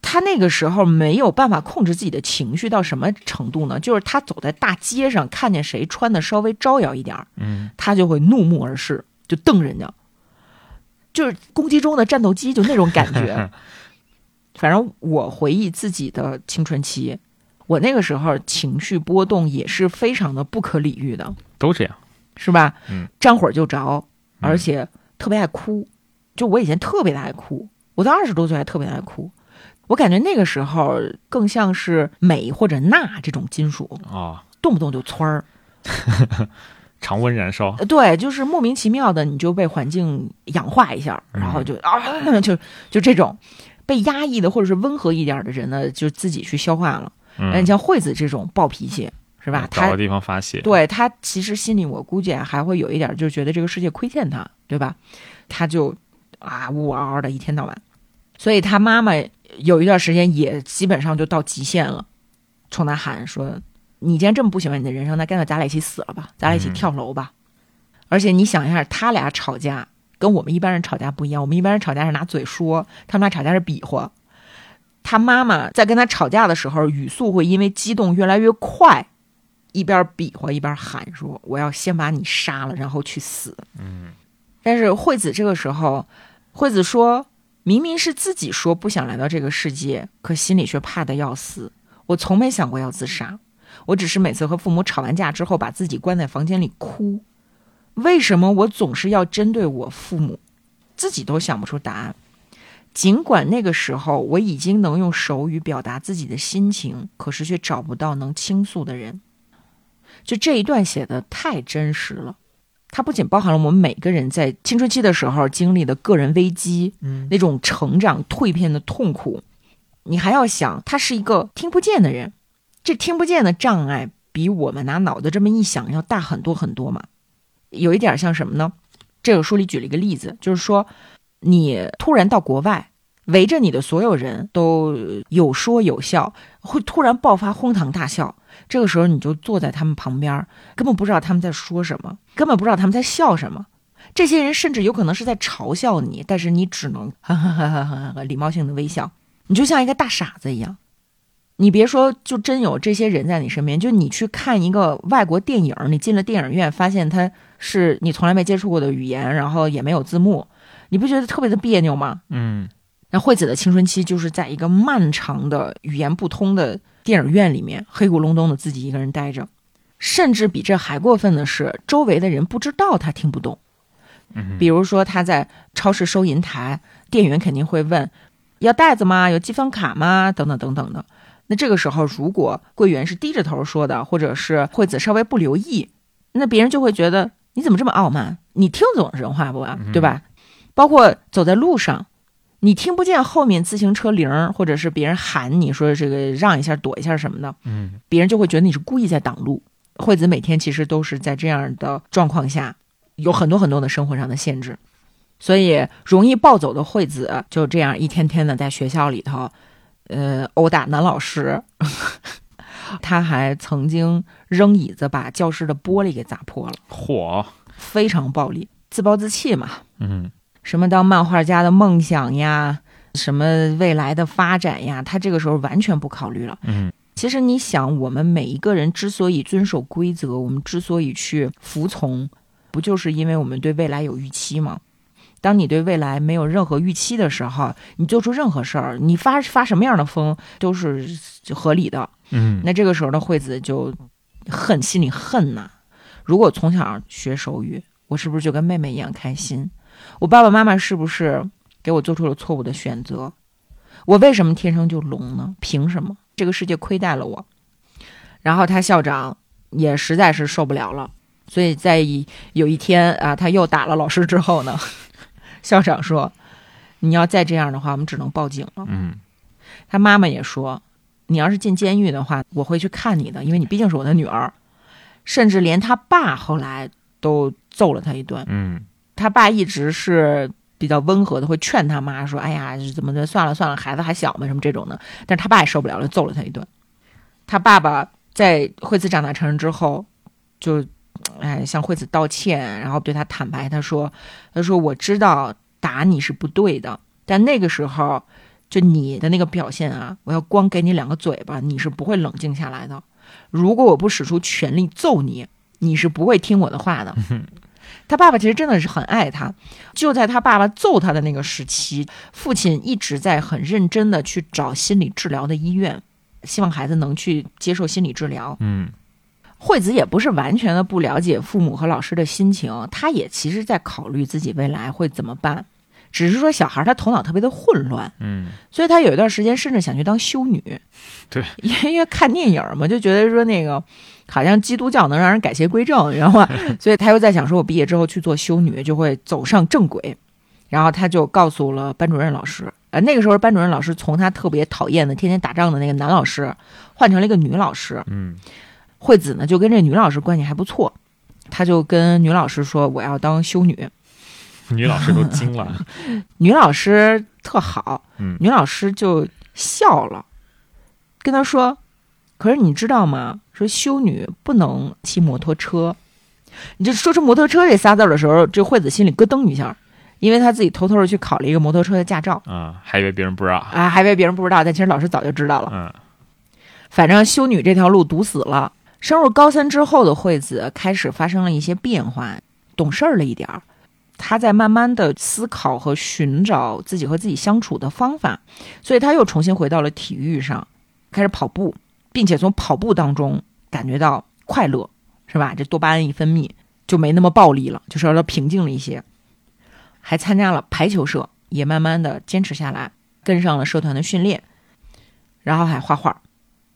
他那个时候没有办法控制自己的情绪到什么程度呢？就是他走在大街上，看见谁穿的稍微招摇一点儿，嗯他就会怒目而视，就瞪人家，就是攻击中的战斗机，就那种感觉。反正我回忆自己的青春期，我那个时候情绪波动也是非常的不可理喻的，都这样。是吧？嗯，沾火就着，嗯而且特别爱哭。就我以前特别的爱哭，我到二十多岁还特别爱哭。我感觉那个时候更像是镁或者钠这种金属，哦，动不动就蹿儿。常温燃烧。呃对，就是莫名其妙的你就被环境氧化一下，然后就啊，就就这种被压抑的或者是温和一点的人呢，就自己去消化了。嗯那你，像惠子这种暴脾气，是吧？他找个地方发泄。对他其实心里我估计啊还会有一点，就是觉得这个世界亏欠他，对吧？他就啊呜呜嗷嗷的一天到晚，所以他妈妈有一段时间也基本上就到极限了，冲他喊说：“你既然这么不喜欢你的人生，那干脆咱俩一起死了吧，咱俩一起嗯跳楼吧。而且你想一下，他俩吵架跟我们一般人吵架不一样，我们一般人吵架是拿嘴说，他们俩吵架是比划。他妈妈在跟他吵架的时候，语速会因为激动越来越快，一边比划一边喊说：“我要先把你杀了，然后去死。”嗯但是惠子这个时候，惠子说：“明明是自己说不想来到这个世界，可心里却怕得要死。我从没想过要自杀，我只是每次和父母吵完架之后，把自己关在房间里哭。为什么我总是要针对我父母？自己都想不出答案。尽管那个时候我已经能用手语表达自己的心情，可是却找不到能倾诉的人。就这一段写的太真实了。它不仅包含了我们每个人在青春期的时候经历的个人危机，嗯那种成长蜕变的痛苦，你还要想，他是一个听不见的人，这听不见的障碍比我们拿脑子这么一想要大很多很多嘛。有一点像什么呢？这个书里举了一个例子，就是说，你突然到国外，围着你的所有人都有说有笑，会突然爆发哄堂大笑。这个时候你就坐在他们旁边，根本不知道他们在说什么，根本不知道他们在笑什么。这些人甚至有可能是在嘲笑你，但是你只能哈哈哈哈哈哈礼貌性的微笑，你就像一个大傻子一样。你别说，就真有这些人在你身边，就你去看一个外国电影，你进了电影院，发现它是你从来没接触过的语言，然后也没有字幕，你不觉得特别的别扭吗？嗯那惠子的青春期就是在一个漫长的语言不通的电影院里面，黑咕隆咚的自己一个人待着，甚至比这还过分的是，周围的人不知道他听不懂。嗯，比如说他在超市收银台，店员肯定会问：“要袋子吗？有积分卡吗？”等等等等的。那这个时候，如果柜员是低着头说的，或者是惠子稍微不留意，那别人就会觉得你怎么这么傲慢？你听懂人话不啊？对吧？包括走在路上，你听不见后面自行车铃儿，或者是别人喊你说这个让一下、躲一下什么的，嗯别人就会觉得你是故意在挡路。惠子每天其实都是在这样的状况下，有很多很多的生活上的限制，所以容易暴走的惠子就这样一天天的在学校里头，呃，殴打男老师。他还曾经扔椅子把教室的玻璃给砸破了，火，非常暴力，自暴自弃嘛。嗯什么当漫画家的梦想呀，什么未来的发展呀，他这个时候完全不考虑了。嗯其实你想，我们每一个人之所以遵守规则，我们之所以去服从，不就是因为我们对未来有预期吗？当你对未来没有任何预期的时候，你做出任何事儿，你发发什么样的疯都是合理的。嗯，那这个时候的惠子就恨，心里恨呐。如果从小学手语，我是不是就跟妹妹一样开心？我爸爸妈妈是不是给我做出了错误的选择？我为什么天生就聋呢？凭什么？这个世界亏待了我。然后他校长也实在是受不了了，所以在一有一天啊，他又打了老师之后呢，校长说：“你要再这样的话，我们只能报警了。”嗯他妈妈也说：“你要是进监狱的话，我会去看你的，因为你毕竟是我的女儿。”甚至连他爸后来都揍了他一顿。嗯他爸一直是比较温和的，会劝他妈说：“哎呀，怎么的，算了算了，孩子还小嘛，什么这种的。”但是他爸也受不了了，揍了他一顿。他爸爸在惠子长大成人之后，就哎向惠子道歉，然后对他坦白，他说：“他说我知道打你是不对的，但那个时候就你的那个表现啊，我要光给你两个嘴巴，你是不会冷静下来的。如果我不使出全力揍你，你是不会听我的话的。”他爸爸其实真的是很爱他，就在他爸爸揍他的那个时期，父亲一直在很认真的去找心理治疗的医院，希望孩子能去接受心理治疗。嗯惠子也不是完全的不了解父母和老师的心情，他也其实在考虑自己未来会怎么办，只是说小孩他头脑特别的混乱，嗯所以他有一段时间甚至想去当修女。对，因为因为看电影嘛，就觉得说那个好像基督教能让人改邪归正，你知道吗？所以他又在想说，我毕业之后去做修女就会走上正轨。然后他就告诉了班主任老师，呃，那个时候班主任老师从他特别讨厌的天天打仗的那个男老师，换成了一个女老师。嗯惠子呢就跟这女老师关系还不错，他就跟女老师说我要当修女。女老师都惊了。女老师特好，嗯女老师就笑了，跟他说：“可是你知道吗？说修女不能骑摩托车。”你就说出“摩托车”这仨字儿的时候，这惠子心里咯噔一下，因为她自己偷偷的去考了一个摩托车的驾照啊，还以为别人不知道。啊，还以为别人不知道，但其实老师早就知道了。嗯反正修女这条路堵死了。升入高三之后的惠子开始发生了一些变化，懂事儿了一点儿。她在慢慢的思考和寻找自己和自己相处的方法，所以她又重新回到了体育上，开始跑步，并且从跑步当中感觉到快乐，是吧？这多巴胺一分泌就没那么暴力了，就稍微平静了一些。还参加了排球社，也慢慢的坚持下来，跟上了社团的训练，然后还画画。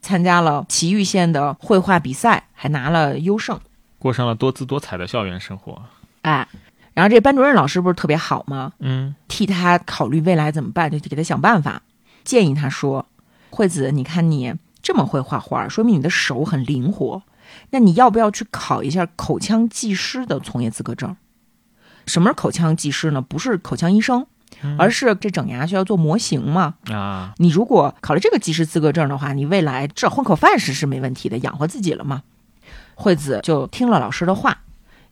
参加了祁玉县的绘画比赛，还拿了优胜。过上了多姿多彩的校园生活。哎，然后这班主任老师不是特别好吗？嗯替他考虑未来怎么办，就给他想办法，建议他说：“惠子，你看你这么会画画，说明你的手很灵活。那你要不要去考一下口腔技师的从业资格证？什么是口腔技师呢？不是口腔医生，而是这整牙需要做模型嘛。啊，你如果考了这个技师资格证的话，你未来至少混口饭吃是没问题的，养活自己了嘛。”惠子就听了老师的话，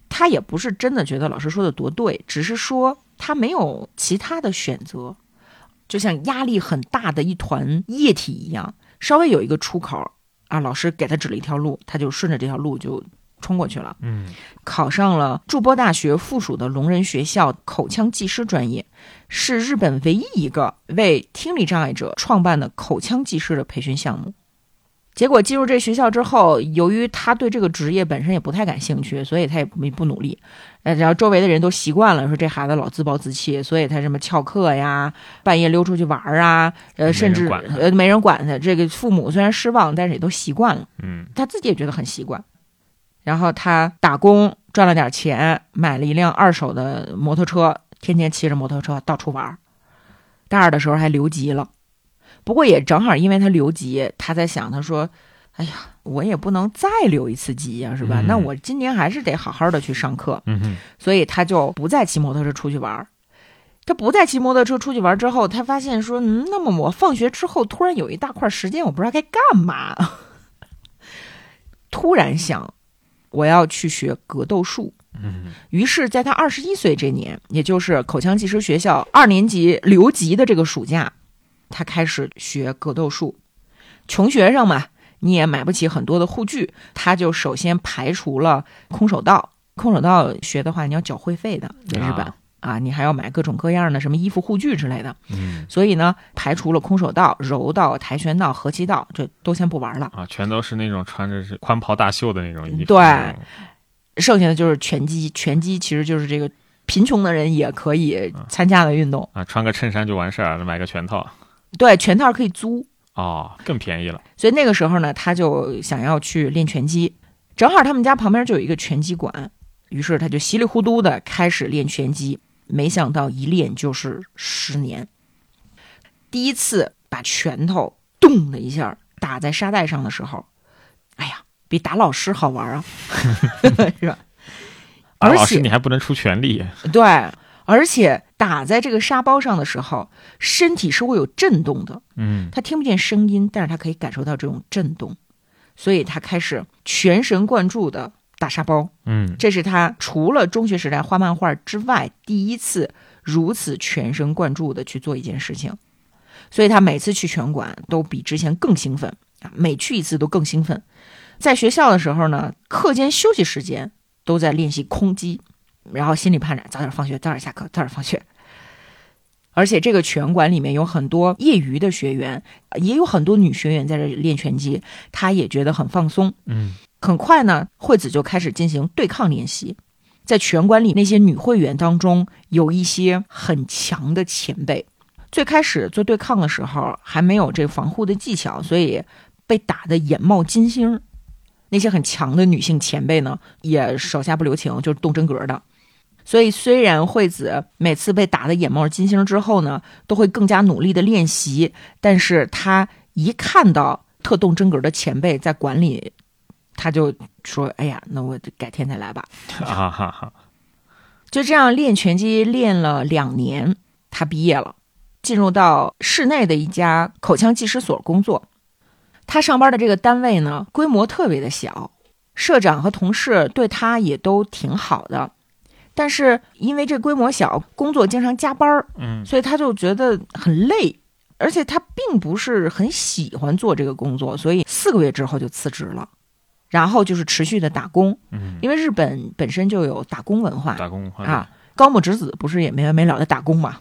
他也不是真的觉得老师说的多对，只是说他没有其他的选择，就像压力很大的一团液体一样，稍微有一个出口啊，老师给他指了一条路，他就顺着这条路就冲过去了，嗯考上了筑波大学附属的聋人学校口腔技师专业，是日本唯一一个为听力障碍者创办的口腔技师的培训项目。结果进入这学校之后，由于他对这个职业本身也不太感兴趣，所以他也不不努力。呃，然后周围的人都习惯了，说这孩子老自暴自弃，所以他什么翘课呀，半夜溜出去玩儿啊，呃，甚至呃没人管他。这个父母虽然失望，但是也都习惯了。嗯他自己也觉得很习惯。然后他打工赚了点钱，买了一辆二手的摩托车，天天骑着摩托车到处玩儿。大二的时候还留级了，不过也正好因为他留级，他在想，他说：“哎呀，我也不能再留一次级呀、是吧？嗯那我今年还是得好好的去上课。”所以他就不再骑摩托车出去玩儿。他不再骑摩托车出去玩之后，他发现说，嗯，那么我放学之后突然有一大块时间，我不知道该干嘛。突然想，我要去学格斗术。嗯于是，在他二十一岁这年，也就是口腔技师学校二年级留级的这个暑假，他开始学格斗术。穷学生嘛，你也买不起很多的护具，他就首先排除了空手道。空手道学的话，你要缴会费的，在日本啊啊你还要买各种各样的什么衣服、护具之类的。嗯所以呢，排除了空手道、柔道、跆拳道、合气道，这都先不玩了。啊，全都是那种穿着是宽袍大袖的那种衣服。对剩下的就是拳击，拳击其实就是这个贫穷的人也可以参加的运动。啊，穿个衬衫就完事儿了，买个拳套。对，拳套可以租，哦，更便宜了。所以那个时候呢，他就想要去练拳击。正好他们家旁边就有一个拳击馆，于是他就稀里糊涂的开始练拳击。没想到一练就是十年。第一次把拳头咚的一下打在沙袋上的时候，哎呀，比打老师好玩啊，是吧？而打老师且你还不能出全力。对，而且打在这个沙包上的时候，身体是会有震动的。嗯他听不见声音，但是他可以感受到这种震动，所以他开始全神贯注的打沙包。嗯这是他除了中学时代画漫画之外，第一次如此全神贯注的去做一件事情。所以他每次去拳馆都比之前更兴奋啊，每去一次都更兴奋。在学校的时候呢，课间休息时间都在练习空击，然后心里盼着早点放学，早点下课，早点放学。而且这个拳馆里面有很多业余的学员，也有很多女学员在这里练拳击，她也觉得很放松。嗯很快呢，惠子就开始进行对抗练习。在拳馆里，那些女会员当中，有一些很强的前辈。最开始做对抗的时候，还没有这防护的技巧，所以被打得眼冒金星。那些很强的女性前辈呢，也手下不留情，就是动真格的。所以，虽然惠子每次被打得眼冒金星之后呢，都会更加努力的练习，但是她一看到特动真格的前辈在馆里，他就说：“哎呀，那我改天再来吧。”哈哈哈。就这样练拳击练了两年，他毕业了，进入到市内的一家口腔技师所工作。他上班的这个单位呢，规模特别的小，社长和同事对他也都挺好的。但是因为这规模小，工作经常加班儿，嗯所以他就觉得很累，而且他并不是很喜欢做这个工作，所以四个月之后就辞职了。然后就是持续的打工，嗯，因为日本本身就有打工文化，打工啊，高木直子不是也没完没了的打工嘛？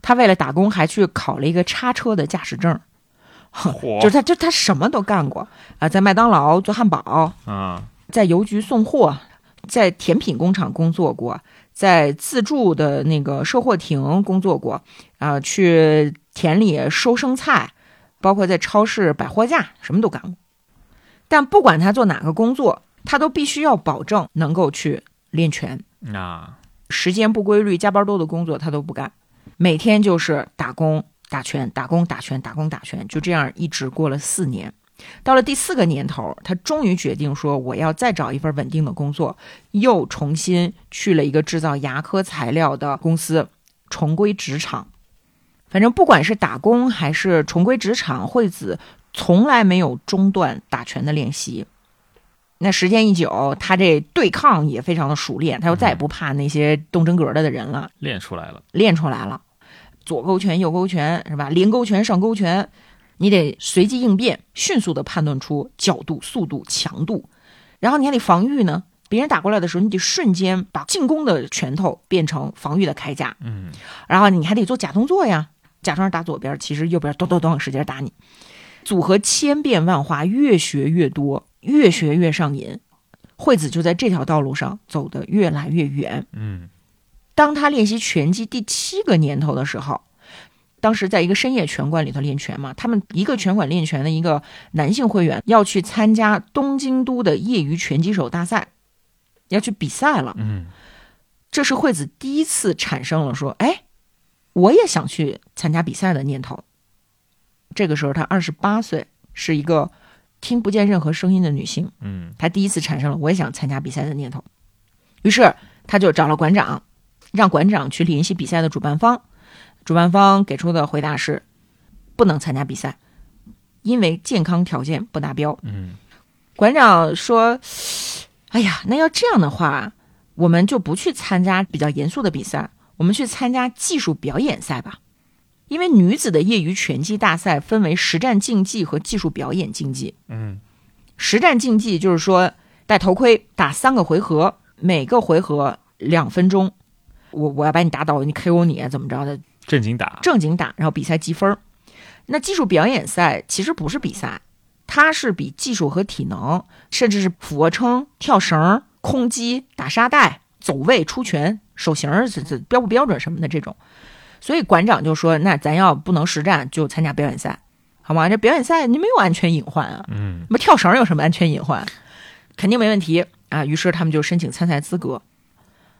他为了打工还去考了一个叉车的驾驶证，火就是他，就他什么都干过啊，在麦当劳做汉堡，啊在邮局送货，在甜品工厂工作过，在自助的那个售货亭工作过，啊，去田里收生菜，包括在超市摆货架，什么都干过。但不管他做哪个工作，他都必须要保证能够去练拳。啊时间不规律、加班多的工作他都不干，每天就是打工、打拳、打工、打拳、打工、打拳，就这样一直过了四年。到了第四个年头，他终于决定说：“我要再找一份稳定的工作。”又重新去了一个制造牙科材料的公司，重归职场。反正不管是打工还是重归职场，惠子从来没有中断打拳的练习。那时间一久，他这对抗也非常的熟练，他又再也不怕那些动真格的的人了，练出来了，练出来了，左勾拳、右勾拳是吧？连勾拳、上勾拳。你得随机应变，迅速的判断出角度、速度、强度，然后你还得防御呢。别人打过来的时候，你得瞬间把进攻的拳头变成防御的铠甲。嗯，然后你还得做假动作呀，假装打左边，其实右边咚咚咚使劲打你。组合千变万化，越学越多，越学越上瘾。惠子就在这条道路上走得越来越远。嗯，当他练习拳击第七个年头的时候。当时在一个深夜拳馆里头练拳嘛，他们一个拳馆练拳的一个男性会员要去参加东京都的业余拳击手大赛，要去比赛了。嗯，这是惠子第一次产生了说：“哎，我也想去参加比赛的念头。”这个时候她二十八岁，是一个听不见任何声音的女性。嗯，她第一次产生了我也想参加比赛的念头，于是她就找了馆长，让馆长去联系比赛的主办方。主办方给出的回答是，不能参加比赛，因为健康条件不达标。嗯，馆长说：“哎呀，那要这样的话，我们就不去参加比较严肃的比赛，我们去参加技术表演赛吧。因为女子的业余拳击大赛分为实战竞技和技术表演竞技。嗯，实战竞技就是说戴头盔打三个回合，每个回合两分钟，我我要把你打倒，你 KO 你怎么着的。”正经打，正经打，然后比赛积分那技术表演赛其实不是比赛，它是比技术和体能，甚至是俯卧撑、跳绳、空击、打沙袋、走位、出拳、手型这这标不标准什么的这种。所以馆长就说：“那咱要不能实战，就参加表演赛，好吗？这表演赛你没有安全隐患啊。嗯，那么跳绳有什么安全隐患？肯定没问题啊。于是他们就申请参赛资格。”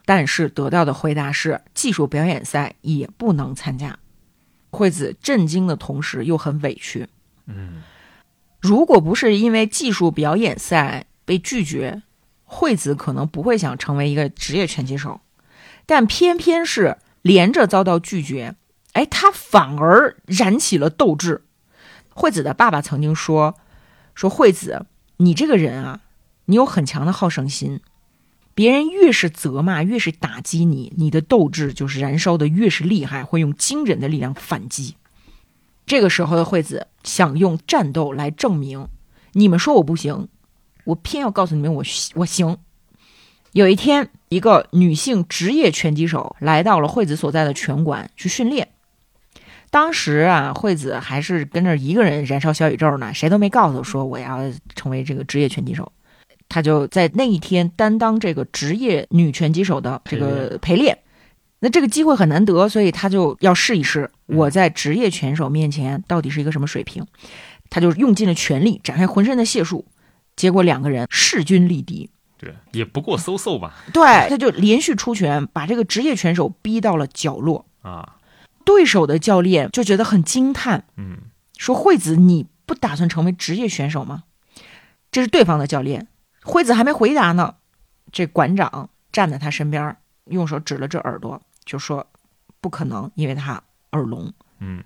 但是得到的回答是，技术表演赛也不能参加。惠子震惊的同时又很委屈。嗯，如果不是因为技术表演赛被拒绝，惠子可能不会想成为一个职业拳击手。但偏偏是连着遭到拒绝，哎，他反而燃起了斗志。惠子的爸爸曾经说：“说惠子，你这个人啊，你有很强的好胜心。”别人越是责骂，越是打击你，你的斗志就是燃烧的越是厉害，会用惊人的力量反击。这个时候的惠子想用战斗来证明，你们说我不行，我偏要告诉你们我我行。有一天，一个女性职业拳击手来到了惠子所在的拳馆去训练。当时啊，惠子还是跟着一个人燃烧小宇宙呢，谁都没告诉说我要成为这个职业拳击手。他就在那一天担当这个职业女拳击手的这个陪练，那这个机会很难得，所以他就要试一试我在职业拳手面前到底是一个什么水平。他就用尽了全力，展开浑身的解数，结果两个人势均力敌。对，也不过嗖嗖吧。对，他就连续出拳，把这个职业拳手逼到了角落。啊，对手的教练就觉得很惊叹，嗯，说惠子，你不打算成为职业选手吗？这是对方的教练。惠子还没回答呢，这馆长站在他身边，用手指了指耳朵，就说：“不可能，因为他耳聋。”嗯，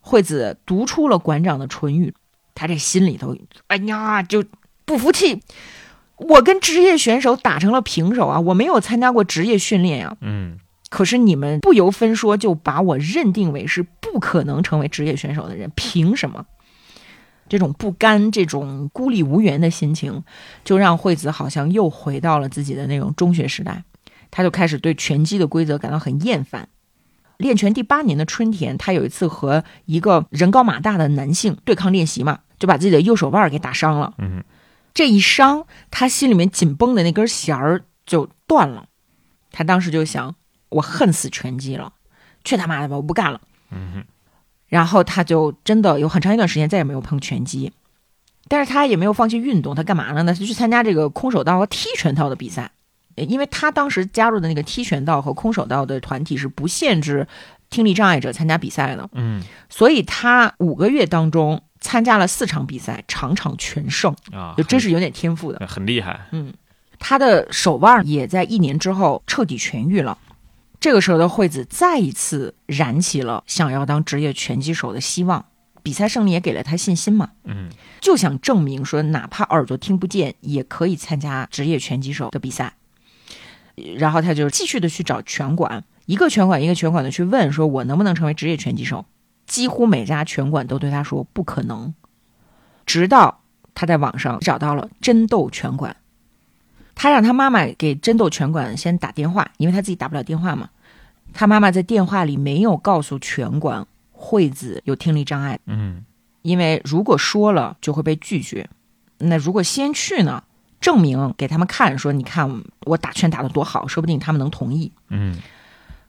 惠子读出了馆长的唇语，他这心里头，哎呀，就不服气。我跟职业选手打成了平手啊，我没有参加过职业训练呀。嗯，可是你们不由分说就把我认定为是不可能成为职业选手的人，凭什么？这种不甘、这种孤立无援的心情，就让惠子好像又回到了自己的那种中学时代。他就开始对拳击的规则感到很厌烦。练拳第八年的春天，他有一次和一个人高马大的男性对抗练习嘛，就把自己的右手腕给打伤了。嗯，这一伤，他心里面紧绷的那根弦儿就断了。他当时就想：我恨死拳击了，去他妈的吧，我不干了。嗯然后他就真的有很长一段时间再也没有碰拳击，但是他也没有放弃运动，他干嘛了呢？他去参加这个空手道和踢拳套的比赛。因为他当时加入的那个踢拳道和空手道的团体是不限制听力障碍者参加比赛的，嗯所以他五个月当中参加了四场比赛，场场全胜，啊，就真是有点天赋的。很很厉害。嗯他的手腕也在一年之后彻底痊愈了。这个时候的惠子再一次燃起了想要当职业拳击手的希望，比赛胜利也给了他信心嘛，嗯就想证明说，哪怕耳朵听不见，也可以参加职业拳击手的比赛。然后他就继续的去找拳馆，一个拳馆一个拳馆的去问，说我能不能成为职业拳击手？几乎每家拳馆都对他说不可能。直到他在网上找到了真斗拳馆，他让他妈妈给真斗拳馆先打电话，因为他自己打不了电话嘛。他妈妈在电话里没有告诉拳馆惠子有听力障碍，嗯因为如果说了就会被拒绝。那如果先去呢，证明给他们看，说你看我打拳打得多好，说不定他们能同意。嗯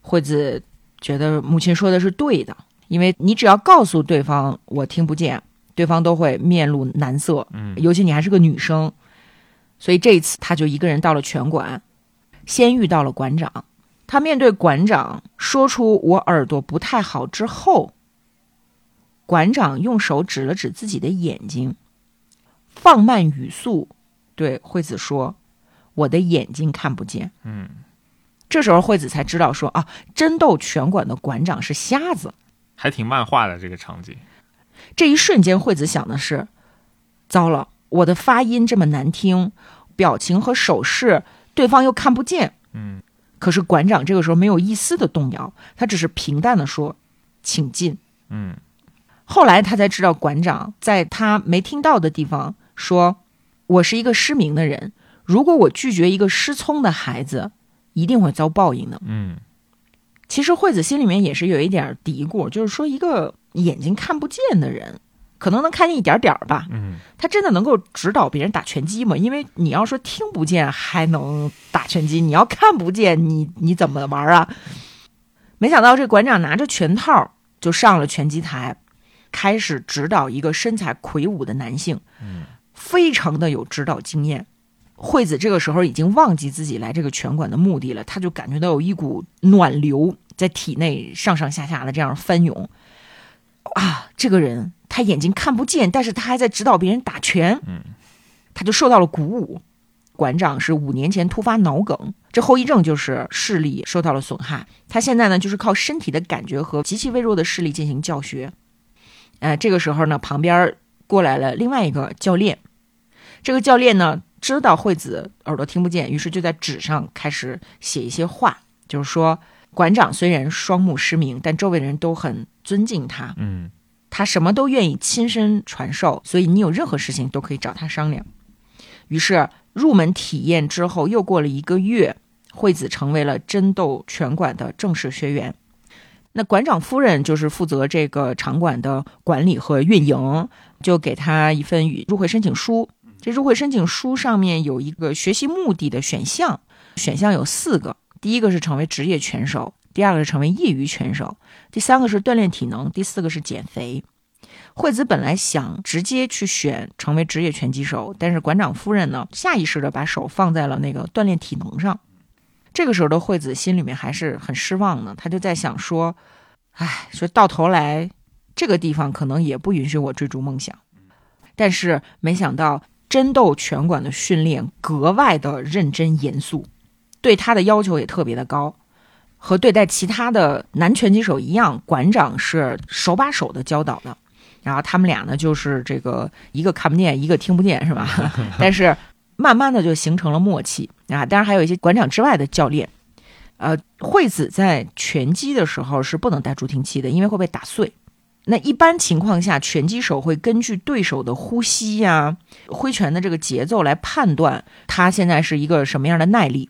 惠子觉得母亲说的是对的，因为你只要告诉对方我听不见，对方都会面露难色，嗯尤其你还是个女生，所以这一次他就一个人到了拳馆，先遇到了馆长。他面对馆长说出我耳朵不太好之后，馆长用手指了指自己的眼睛，放慢语速对惠子说：“我的眼睛看不见。”嗯这时候惠子才知道说啊，真斗拳馆的馆长是瞎子。还挺漫画的这个场景。这一瞬间，惠子想的是：糟了，我的发音这么难听，表情和手势对方又看不见。嗯可是馆长这个时候没有一丝的动摇，他只是平淡的说：“请进。嗯”后来他才知道，馆长在他没听到的地方说：“我是一个失明的人，如果我拒绝一个失聪的孩子，一定会遭报应的。”嗯其实惠子心里面也是有一点嘀咕，就是说一个眼睛看不见的人，可能能看见一点点儿吧，嗯他真的能够指导别人打拳击吗？因为你要说听不见还能打拳击，你要看不见，你你怎么玩啊？没想到这馆长拿着拳套就上了拳击台，开始指导一个身材魁梧的男性，嗯非常的有指导经验。惠子这个时候已经忘记自己来这个拳馆的目的了，他就感觉到有一股暖流在体内上上下下的这样翻涌。啊，这个人他眼睛看不见，但是他还在指导别人打拳，嗯，他就受到了鼓舞。馆长是五年前突发脑梗，这后遗症就是视力受到了损害。他现在呢，就是靠身体的感觉和极其微弱的视力进行教学。呃，这个时候呢，旁边过来了另外一个教练。这个教练呢，知道惠子耳朵听不见，于是就在纸上开始写一些话，就是说，馆长虽然双目失明，但周围人都很尊敬他，嗯他什么都愿意亲身传授，所以你有任何事情都可以找他商量。于是入门体验之后，又过了一个月，惠子成为了真斗拳馆的正式学员。那馆长夫人就是负责这个场馆的管理和运营，就给他一份入会申请书。这入会申请书上面有一个学习目的的选项，选项有四个：第一个是成为职业拳手，第二个是成为业余拳手，第三个是锻炼体能，第四个是减肥。惠子本来想直接去选成为职业拳击手，但是馆长夫人呢，下意识的把手放在了那个锻炼体能上。这个时候的惠子心里面还是很失望的，她就在想说：“哎，说到头来，这个地方可能也不允许我追逐梦想。”但是没想到，真斗拳馆的训练格外的认真严肃，对他的要求也特别的高。和对待其他的男拳击手一样，馆长是手把手的教导的。然后他们俩呢，就是这个一个看不见，一个听不见，是吧？但是慢慢的就形成了默契啊。当然还有一些馆长之外的教练。呃，惠子在拳击的时候是不能带助听器的，因为会被打碎。那一般情况下，拳击手会根据对手的呼吸呀、挥拳的这个节奏来判断他现在是一个什么样的耐力。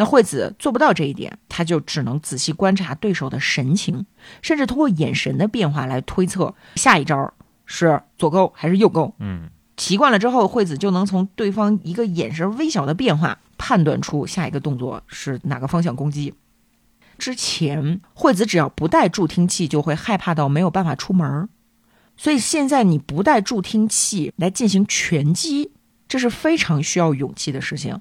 那惠子做不到这一点，他就只能仔细观察对手的神情，甚至通过眼神的变化来推测下一招是左勾还是右勾。嗯习惯了之后，惠子就能从对方一个眼神微小的变化判断出下一个动作是哪个方向攻击。之前惠子只要不带助听器，就会害怕到没有办法出门儿，所以现在你不带助听器来进行拳击，这是非常需要勇气的事情。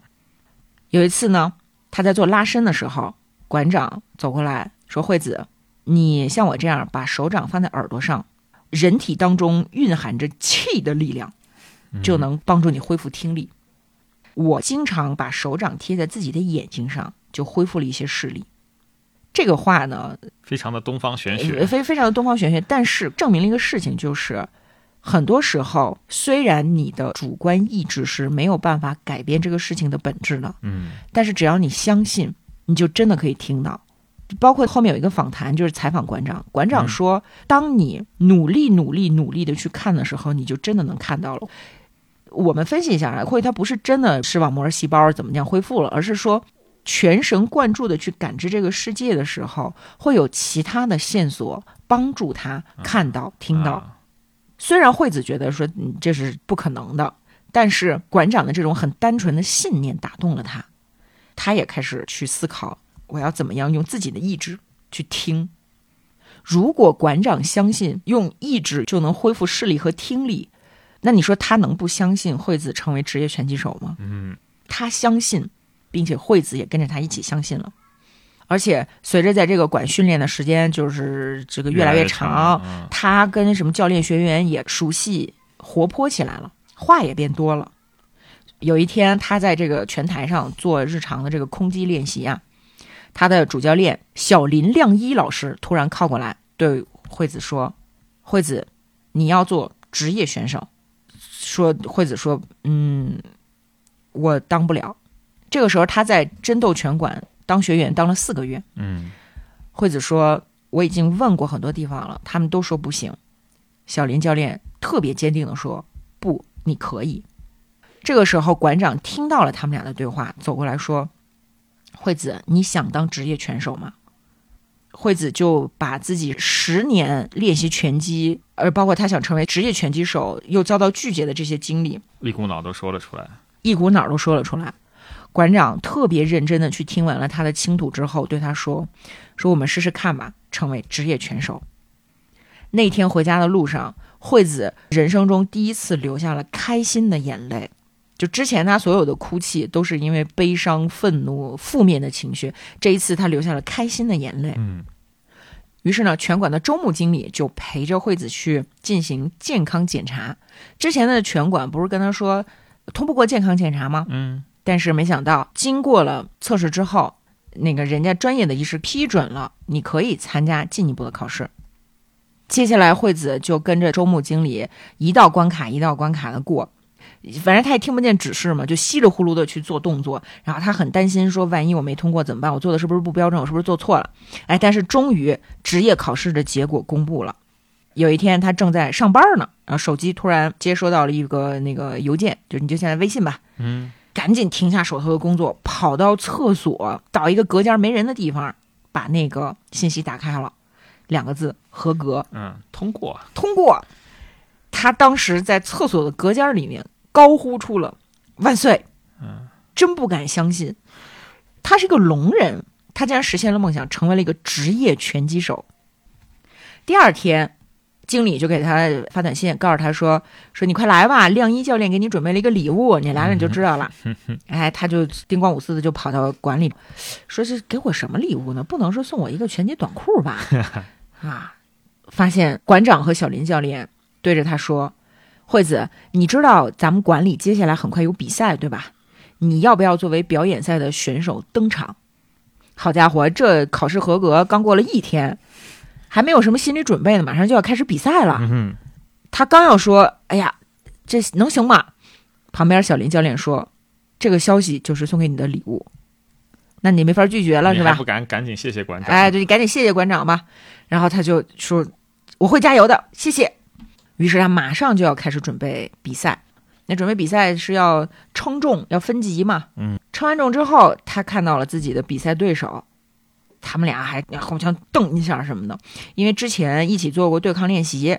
有一次呢，他在做拉伸的时候，馆长走过来说：“惠子，你像我这样把手掌放在耳朵上，人体当中蕴含着气的力量，就能帮助你恢复听力。我经常把手掌贴在自己的眼睛上，就恢复了一些视力。”这个话呢，非常的东方玄学，非非常的东方玄学，但是证明了一个事情，就是很多时候，虽然你的主观意志是没有办法改变这个事情的本质的，嗯，但是只要你相信，你就真的可以听到。包括后面有一个访谈，就是采访馆长，馆长说，当你努力、努力、努力的去看的时候，你就真的能看到了。我们分析一下啊，或许他不是真的视网膜细胞怎么样恢复了，而是说。全神贯注的去感知这个世界的时候，会有其他的线索帮助他看到、听到。虽然惠子觉得说这是不可能的，但是馆长的这种很单纯的信念打动了他，他也开始去思考：我要怎么样用自己的意志去听？如果馆长相信用意志就能恢复视力和听力，那你说他能不相信惠子成为职业拳击手吗？嗯，他相信。并且惠子也跟着他一起相信了，而且随着在这个馆训练的时间就是这个越来越长，他跟什么教练学员也熟悉活泼起来了，话也变多了。有一天他在这个拳台上做日常的这个空击练习啊，他的主教练小林亮一老师突然靠过来对惠子说：“惠子，你要做职业选手。”说惠子说：“嗯，我当不了。”这个时候，他在真斗拳馆当学员，当了四个月。嗯，惠子说：“我已经问过很多地方了，他们都说不行。”小林教练特别坚定的说：“不，你可以。”这个时候，馆长听到了他们俩的对话，走过来说：“惠子，你想当职业拳手吗？”惠子就把自己十年练习拳击，而包括他想成为职业拳击手又遭到拒绝的这些经历，一股脑都说了出来，一股脑都说了出来。馆长特别认真的去听完了他的倾吐之后，对他说：“说我们试试看吧，成为职业拳手。”那天回家的路上，惠子人生中第一次流下了开心的眼泪。就之前他所有的哭泣都是因为悲伤、愤怒、负面的情绪，这一次他流下了开心的眼泪。嗯。于是呢，拳馆的周木经理就陪着惠子去进行健康检查。之前的拳馆不是跟他说通不过健康检查吗？嗯。但是没想到，经过了测试之后，那个人家专业的医师批准了，你可以参加进一步的考试。接下来，惠子就跟着周木经理一道关卡一道关卡的过，反正他也听不见指示嘛，就稀里糊涂的去做动作。然后他很担心，说万一我没通过怎么办？我做的是不是不标准？我是不是做错了？哎，但是终于职业考试的结果公布了。有一天，他正在上班呢，然后手机突然接收到了一个那个邮件，就你就现在微信吧，嗯。赶紧停下手头的工作，跑到厕所，找一个隔间没人的地方，把那个信息打开了，两个字：合格。嗯，通过，通过。他当时在厕所的隔间里面高呼出了“万岁”，嗯，真不敢相信，他是个聋人，他竟然实现了梦想，成为了一个职业拳击手。第二天。经理就给他发短信，告诉他说：“说你快来吧，亮一教练给你准备了一个礼物，你来了你就知道了。”哎，他就叮咣五四的就跑到馆里，说是给我什么礼物呢？不能是送我一个拳击短裤吧？啊！发现馆长和小林教练对着他说：“惠子，你知道咱们馆里接下来很快有比赛对吧？你要不要作为表演赛的选手登场？”好家伙，这考试合格刚过了一天。还没有什么心理准备呢，马上就要开始比赛了。他刚要说：“哎呀，这能行吗？”旁边小林教练说：“这个消息就是送给你的礼物，那你没法拒绝了，是吧？”不敢赶紧谢谢馆长。哎，对，你赶紧谢谢馆长吧。然后他就说：“我会加油的，谢谢。”于是他马上就要开始准备比赛。那准备比赛是要称重，要分级嘛？嗯。称完重之后，他看到了自己的比赛对手。他们俩还互相瞪一下什么的，因为之前一起做过对抗练习，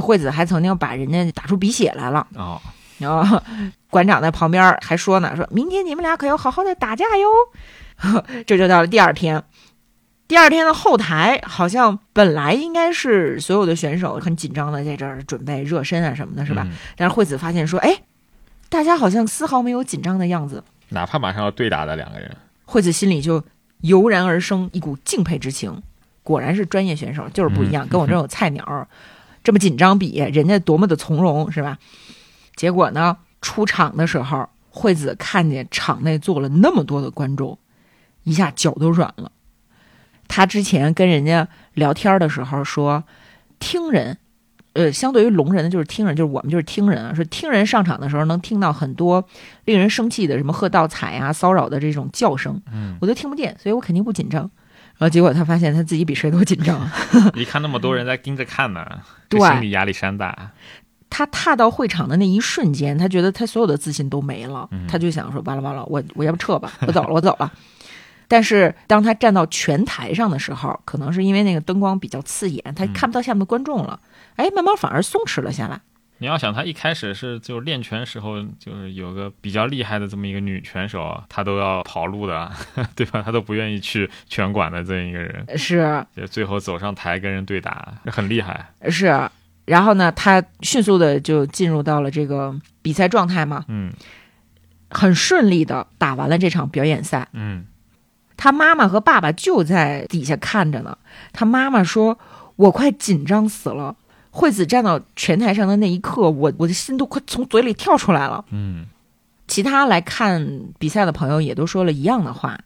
惠子还曾经把人家打出鼻血来了。哦，然后馆长在旁边还说呢，说明天你们俩可要好好的打架哟。这就到了第二天，第二天的后台好像本来应该是所有的选手很紧张的在这儿准备热身啊什么的，是吧？但是惠子发现说，哎，大家好像丝毫没有紧张的样子。哪怕马上要对打的两个人，惠子心里就油然而生一股敬佩之情。果然是专业选手，就是不一样，跟我这种菜鸟这么紧张比，人家多么的从容，是吧？结果呢，出场的时候，惠子看见场内坐了那么多的观众，一下脚都软了。他之前跟人家聊天的时候说，听人。呃，相对于聋人，就是听人，就是我们就是听人啊。说听人上场的时候，能听到很多令人生气的什么喝倒彩啊、骚扰的这种叫声，嗯，我都听不见，所以我肯定不紧张。然后结果他发现他自己比谁都紧张。一看那么多人在盯着看呢，对，心理压力山大。他踏到会场的那一瞬间，他觉得他所有的自信都没了，他就想说：完了完了，我我要不撤吧，我走了，我走了。但是当他站到拳台上的时候，可能是因为那个灯光比较刺眼，他看不到下面的观众了。哎，慢慢反而松弛了下来。你要想，他一开始是就练拳时候，就是有个比较厉害的这么一个女拳手，她都要跑路的，对吧？她都不愿意去拳馆的这样一个人，是。就最后走上台跟人对打，很厉害。是。然后呢，他迅速的就进入到了这个比赛状态嘛。嗯。很顺利的打完了这场表演赛。嗯。他妈妈和爸爸就在底下看着呢。他妈妈说：“我快紧张死了。”惠子站到拳台上的那一刻，我我的心都快从嘴里跳出来了。嗯，其他来看比赛的朋友也都说了一样的话。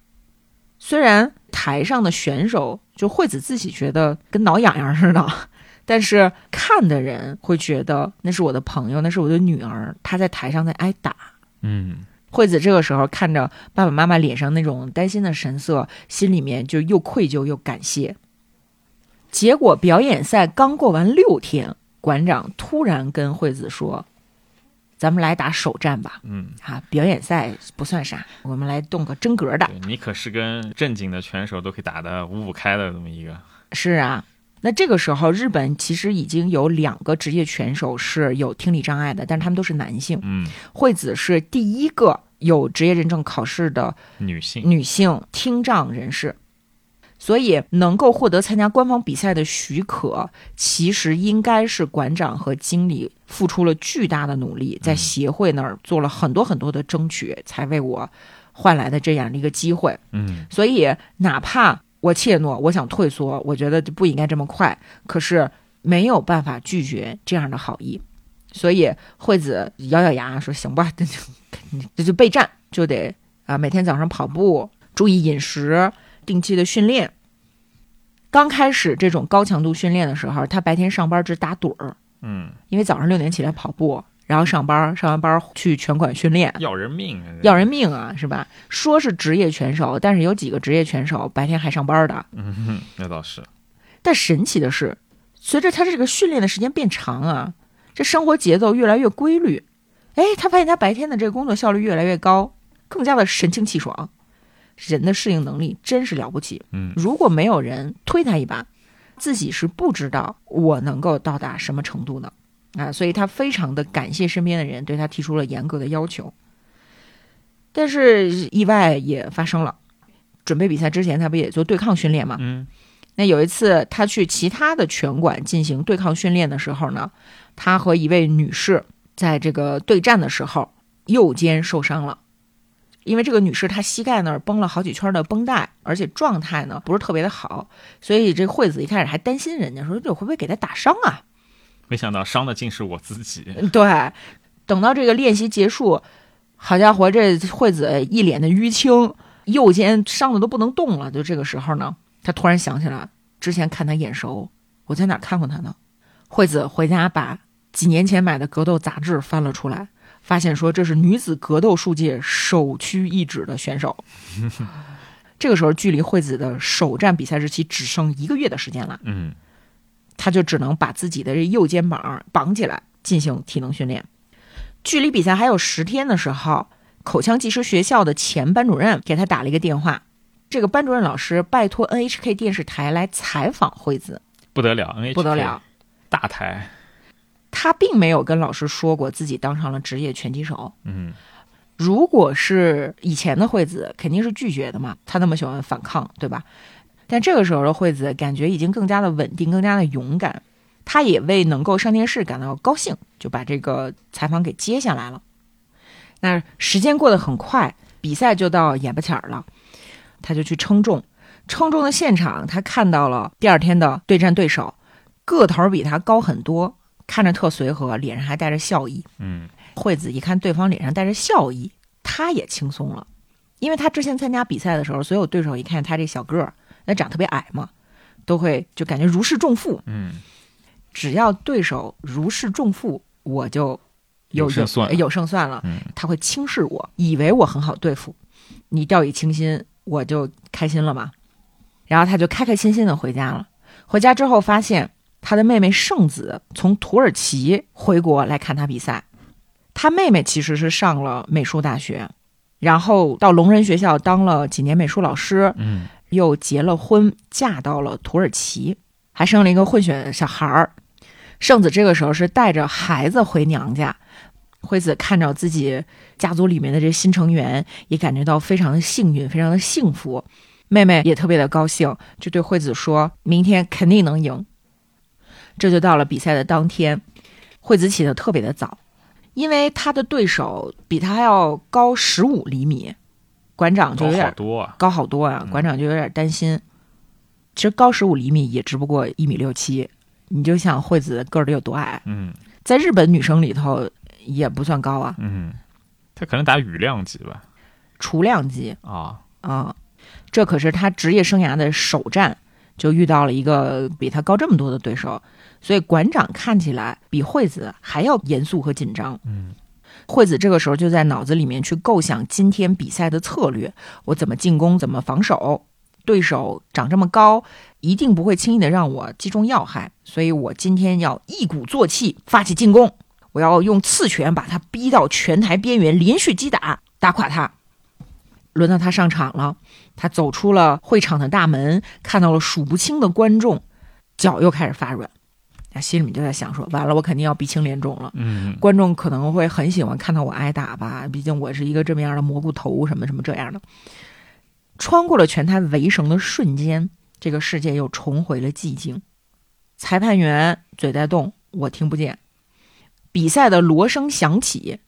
虽然台上的选手就惠子自己觉得跟挠痒痒似的，但是看的人会觉得那是我的朋友，那是我的女儿，她在台上在挨打。嗯，惠子这个时候看着爸爸妈妈脸上那种担心的神色，心里面就又愧疚又感谢。结果表演赛刚过完六天，馆长突然跟惠子说：“咱们来打首战吧。”嗯，啊，表演赛不算啥，我们来动个真格的。你可是跟正经的拳手都可以打得五五开的这么一个。是啊，那这个时候日本其实已经有两个职业拳手是有听力障碍的，但是他们都是男性。嗯，惠子是第一个有职业认证考试的女性女性听障人士。所以能够获得参加官方比赛的许可，其实应该是馆长和经理付出了巨大的努力，在协会那儿做了很多很多的争取，才为我换来的这样的一个机会。嗯，所以哪怕我怯懦，我想退缩，我觉得就不应该这么快，可是没有办法拒绝这样的好意。所以惠子咬咬牙说：“行吧，这 就这就备战，就得啊，每天早上跑步，注意饮食。”定期的训练，刚开始这种高强度训练的时候，他白天上班只打盹儿，嗯，因为早上六点起来跑步，然后上班，上完班去拳馆训练，要人命，要人命啊，是吧？说是职业拳手，但是有几个职业拳手白天还上班的，嗯，那倒是。但神奇的是，随着他这个训练的时间变长啊，这生活节奏越来越规律，哎，他发现他白天的这个工作效率越来越高，更加的神清气爽。人的适应能力真是了不起。嗯，如果没有人推他一把，自己是不知道我能够到达什么程度的啊！所以他非常的感谢身边的人对他提出了严格的要求。但是意外也发生了，准备比赛之前，他不也做对抗训练吗？嗯，那有一次他去其他的拳馆进行对抗训练的时候呢，他和一位女士在这个对战的时候，右肩受伤了。因为这个女士她膝盖那儿绷了好几圈的绷带，而且状态呢不是特别的好，所以这惠子一开始还担心人家说这会不会给她打伤啊？没想到伤的竟是我自己。对，等到这个练习结束，好家伙，这惠子一脸的淤青，右肩伤的都不能动了。就这个时候呢，她突然想起来之前看她眼熟，我在哪看过她呢？惠子回家把几年前买的格斗杂志翻了出来。发现说这是女子格斗术界首屈一指的选手。这个时候，距离惠子的首战比赛日期只剩一个月的时间了。嗯，他就只能把自己的这右肩膀绑起来进行体能训练。距离比赛还有十天的时候，口腔技师学校的前班主任给他打了一个电话。这个班主任老师拜托 NHK 电视台来采访惠子，不得了，NHK 不得了，大台。他并没有跟老师说过自己当上了职业拳击手。嗯，如果是以前的惠子，肯定是拒绝的嘛。他那么喜欢反抗，对吧？但这个时候的惠子感觉已经更加的稳定，更加的勇敢。他也为能够上电视感到高兴，就把这个采访给接下来了。那时间过得很快，比赛就到眼巴前儿了，他就去称重。称重的现场，他看到了第二天的对战对手，个头比他高很多，看着特随和，脸上还带着笑意。嗯，惠子一看对方脸上带着笑意，他也轻松了，因为他之前参加比赛的时候，所有对手一看他这小个儿，那长特别矮嘛，都会就感觉如释重负。嗯，只要对手如释重负，我就有有胜算有胜算了。嗯他会轻视我，以为我很好对付，你掉以轻心，我就开心了嘛。然后他就开开心心的回家了。回家之后发现他的妹妹圣子从土耳其回国来看他比赛。他妹妹其实是上了美术大学，然后到聋人学校当了几年美术老师，嗯，又结了婚，嫁到了土耳其，还生了一个混血小孩儿。圣子这个时候是带着孩子回娘家，惠子看着自己家族里面的这新成员，也感觉到非常的幸运，非常的幸福。妹妹也特别的高兴，就对惠子说：“明天肯定能赢。”这就到了比赛的当天，惠子起得特别的早，因为她的对手比她还要高十五厘米，馆长就有点好多啊。高好多啊，嗯馆长就有点担心。其实高十五厘米也只不过一米六七，你就想惠子个儿得有多矮，嗯在日本女生里头也不算高啊，嗯，他可能打羽量级吧。雏量级啊，啊。这可是他职业生涯的首战，就遇到了一个比他高这么多的对手，所以馆长看起来比惠子还要严肃和紧张。嗯惠子这个时候就在脑子里面去构想今天比赛的策略，我怎么进攻，怎么防守。对手长这么高，一定不会轻易的让我击中要害，所以我今天要一鼓作气发起进攻，我要用刺拳把他逼到拳台边缘，连续击打，打垮他。轮到他上场了，他走出了会场的大门，看到了数不清的观众，脚又开始发软，他心里面就在想说：完了，我肯定要鼻青脸肿了。嗯观众可能会很喜欢看到我挨打吧，毕竟我是一个这么样的蘑菇头，什么什么这样的。穿过了拳台围绳的瞬间，这个世界又重回了寂静。裁判员嘴在动，我听不见。比赛的锣声响起，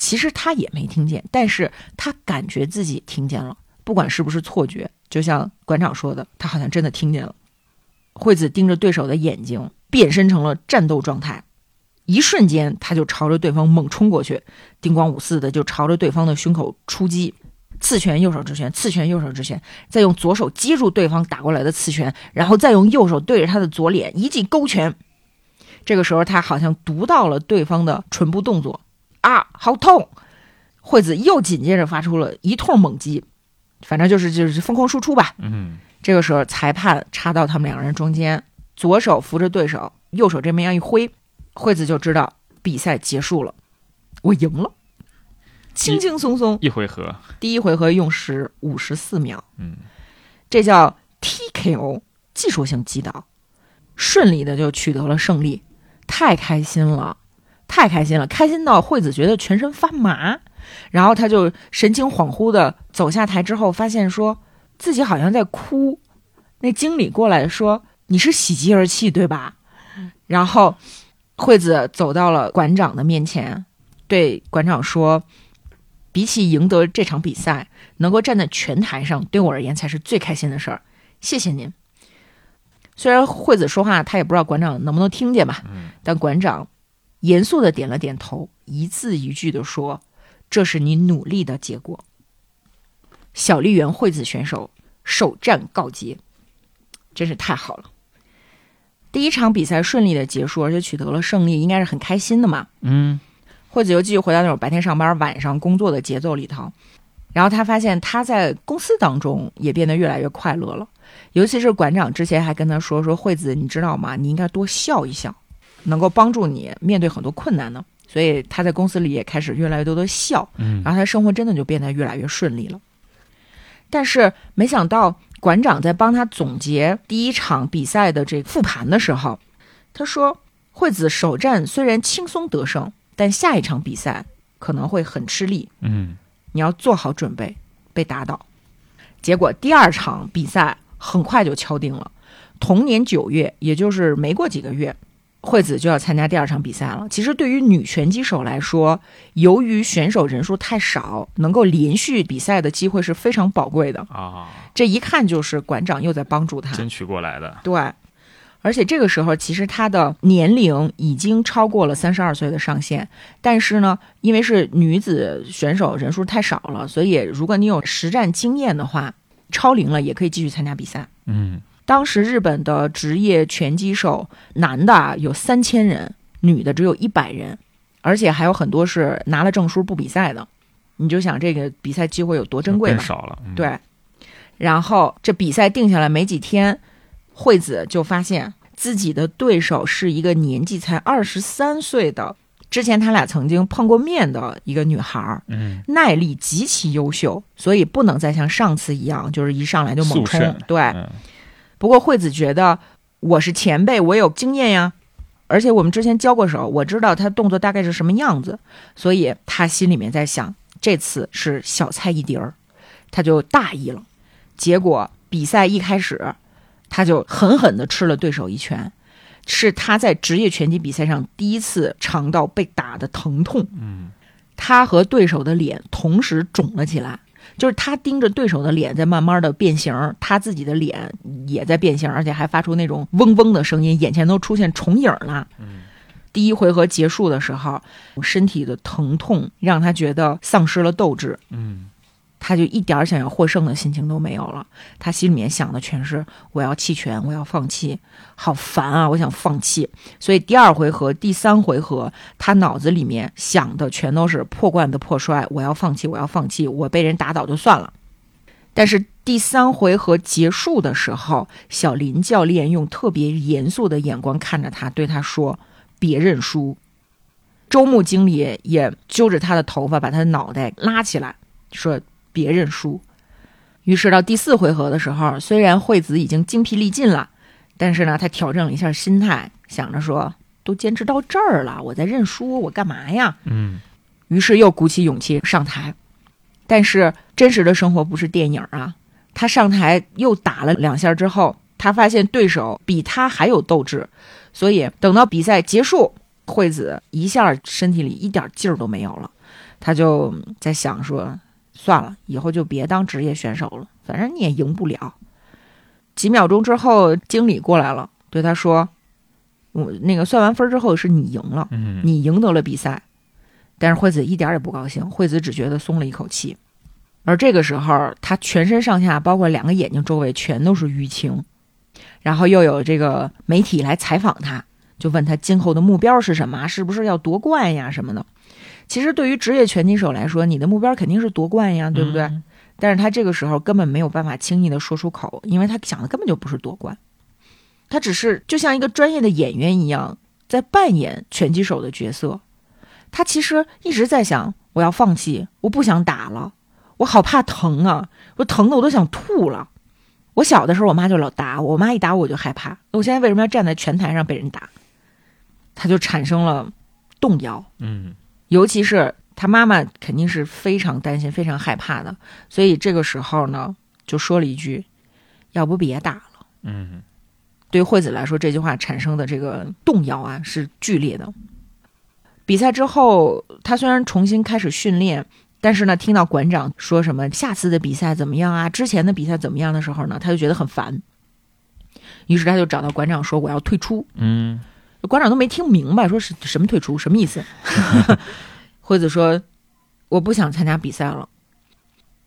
其实他也没听见，但是他感觉自己听见了，不管是不是错觉。就像馆长说的，他好像真的听见了。惠子盯着对手的眼睛，变身成了战斗状态。一瞬间，他就朝着对方猛冲过去，叮咣五四的就朝着对方的胸口出击，刺拳右手直拳，刺拳右手直拳，再用左手接住对方打过来的刺拳，然后再用右手对着他的左脸一记勾拳。这个时候，他好像读到了对方的唇部动作，啊，好痛！惠子又紧接着发出了一通猛击，反正就是就是疯狂输出吧。嗯这个时候，裁判插到他们两个人中间，左手扶着对手，右手这么样一挥，惠子就知道比赛结束了，我赢了，轻轻松松，一回合，第一回合用时五十四秒，嗯这叫 TKO 技术性击倒，顺利的就取得了胜利，太开心了，太开心了，开心到惠子觉得全身发麻，然后他就神情恍惚的走下台之后，发现说自己好像在哭，那经理过来说你是喜极而泣对吧？然后惠子走到了馆长的面前，对馆长说。比起赢得这场比赛，能够站在拳台上，对我而言才是最开心的事儿。谢谢您。虽然惠子说话，他也不知道馆长能不能听见吧，嗯但馆长严肃的点了点头，一字一句的说：“这是你努力的结果。”小笠原惠子选手首战告捷，真是太好了。第一场比赛顺利的结束，而且取得了胜利，应该是很开心的嘛。嗯惠子又继续回到那种白天上班、晚上工作的节奏里头，然后他发现他在公司当中也变得越来越快乐了。尤其是馆长之前还跟他说说惠子，你知道吗？你应该多笑一笑，能够帮助你面对很多困难呢。所以他在公司里也开始越来越多的笑，嗯然后他生活真的就变得越来越顺利了。但是没想到馆长在帮他总结第一场比赛的这个复盘的时候，他说惠子首战虽然轻松得胜，但下一场比赛可能会很吃力，嗯你要做好准备被打倒。结果第二场比赛很快就敲定了，同年九月，也就是没过几个月，惠子就要参加第二场比赛了。其实对于女拳击手来说，由于选手人数太少，能够连续比赛的机会是非常宝贵的啊。这一看就是馆长又在帮助她争取过来的。对，而且这个时候其实她的年龄已经超过了三十二岁的上限，但是呢，因为是女子选手人数太少了，所以如果你有实战经验的话，超龄了也可以继续参加比赛。嗯。当时日本的职业拳击手，男的有三千人，女的只有一百人，而且还有很多是拿了证书不比赛的。你就想这个比赛机会有多珍贵吧？少了。对。然后这比赛定下来没几天，惠子就发现自己的对手是一个年纪才二十三岁的，之前他俩曾经碰过面的一个女孩儿。嗯。耐力极其优秀，所以不能再像上次一样，就是一上来就猛冲。对。不过惠子觉得我是前辈，我有经验呀，而且我们之前交过手，我知道他动作大概是什么样子，所以他心里面在想，这次是小菜一碟儿，他就大意了。结果比赛一开始，他就狠狠地吃了对手一拳，是他在职业拳击比赛上第一次尝到被打的疼痛。嗯，他和对手的脸同时肿了起来。就是他盯着对手的脸在慢慢的变形，他自己的脸也在变形，而且还发出那种嗡嗡的声音，眼前都出现重影了。嗯，第一回合结束的时候，身体的疼痛让他觉得丧失了斗志。嗯。他就一点想要获胜的心情都没有了，他心里面想的全是我要弃权，我要放弃，好烦啊！我想放弃。所以第二回合、第三回合，他脑子里面想的全都是破罐子破摔，我要放弃，我要放弃，我被人打倒就算了。但是第三回合结束的时候，小林教练用特别严肃的眼光看着他，对他说：“别认输。”周牧经理也揪着他的头发，把他的脑袋拉起来，说。别认输。于是到第四回合的时候，虽然惠子已经精疲力尽了，但是呢，他调整了一下心态，想着说：“都坚持到这儿了，我再认输，我干嘛呀？”嗯。于是又鼓起勇气上台。但是真实的生活不是电影啊！他上台又打了两下之后，他发现对手比他还有斗志，所以等到比赛结束，惠子一下身体里一点劲儿都没有了。他就在想说。算了，以后就别当职业选手了，反正你也赢不了。几秒钟之后，经理过来了，对他说：“我那个算完分之后是你赢了，你赢得了比赛。”但是惠子一点也不高兴，惠子只觉得松了一口气。而这个时候，他全身上下，包括两个眼睛周围，全都是淤青。然后又有这个媒体来采访他，就问他今后的目标是什么，是不是要夺冠呀什么的。其实对于职业拳击手来说，你的目标肯定是夺冠呀，对不对？但是他这个时候根本没有办法轻易的说出口，因为他想的根本就不是夺冠，他只是就像一个专业的演员一样，在扮演拳击手的角色。他其实一直在想，我要放弃，我不想打了，我好怕疼啊，我疼的我都想吐了。我小的时候，我妈就老打我，我妈一打我就害怕。我现在为什么要站在拳台上被人打？他就产生了动摇。嗯。尤其是他妈妈肯定是非常担心、非常害怕的，所以这个时候呢，就说了一句：“要不别打了。”嗯，对惠子来说，这句话产生的这个动摇啊是剧烈的。比赛之后，他虽然重新开始训练，但是呢，听到馆长说什么下次的比赛怎么样啊，之前的比赛怎么样的时候呢，他就觉得很烦。于是他就找到馆长说：“我要退出。”嗯。馆长都没听明白，说是什么退出，什么意思？惠子说：“我不想参加比赛了。”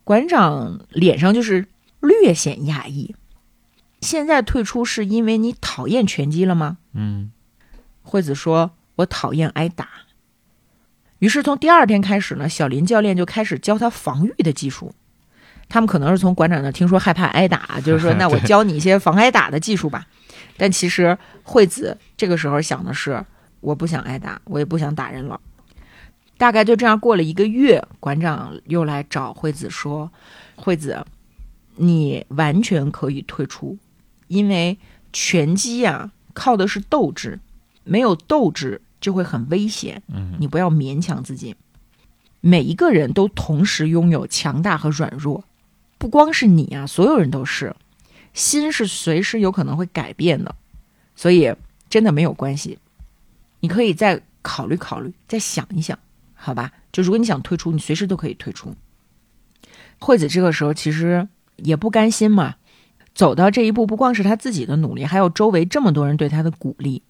馆长脸上就是略显讶异。现在退出是因为你讨厌拳击了吗？嗯。惠子说：“我讨厌挨打。”于是从第二天开始呢，小林教练就开始教他防御的技术。他们可能是从馆长那听说害怕挨打，就是说，那我教你一些防挨打的技术吧。但其实惠子这个时候想的是，我不想挨打，我也不想打人了。大概就这样过了一个月，馆长又来找惠子说：“惠子，你完全可以退出，因为拳击呀靠的是斗志，没有斗志就会很危险。嗯，你不要勉强自己。每一个人都同时拥有强大和软弱，不光是你啊，所有人都是。”心是随时有可能会改变的，所以真的没有关系。你可以再考虑考虑，再想一想，好吧？就如果你想退出，你随时都可以退出。惠子这个时候其实也不甘心嘛，走到这一步，不光是他自己的努力，还有周围这么多人对他的鼓励，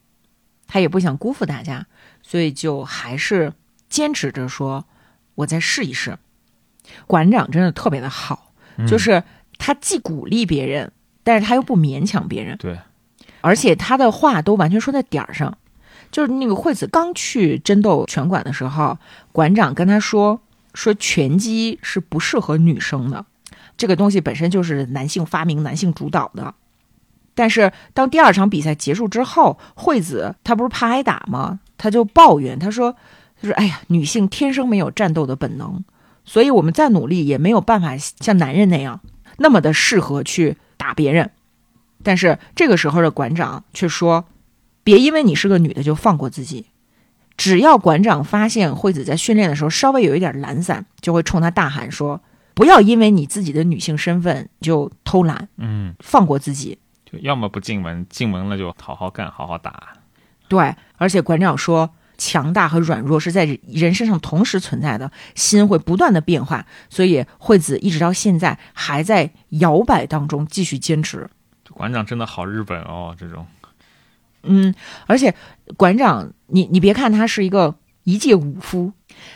他也不想辜负大家，所以就还是坚持着说：“我再试一试。”馆长真的特别的好，就是他既鼓励别人，但是他又不勉强别人。对，而且他的话都完全说在点儿上。就是那个惠子刚去争斗拳馆的时候，馆长跟他说。说拳击是不适合女生的，这个东西本身就是男性发明、男性主导的。但是当第二场比赛结束之后，惠子她不是怕挨打吗？她就抱怨，她说：“她说，哎呀，女性天生没有战斗的本能，所以我们再努力也没有办法像男人那样那么的适合去打别人。”但是这个时候的馆长却说：“别因为你是个女的就放过自己。”只要馆长发现惠子在训练的时候稍微有一点懒散，就会冲她大喊说：“不要因为你自己的女性身份就偷懒，嗯，放过自己。就要么不进门，进门了就好好干，好好打。”对，而且馆长说，强大和软弱是在人身上同时存在的，心会不断的变化，所以惠子一直到现在还在摇摆当中继续坚持。馆长真的好日本哦，这种。嗯，而且馆长，你你别看他是一个一介武夫，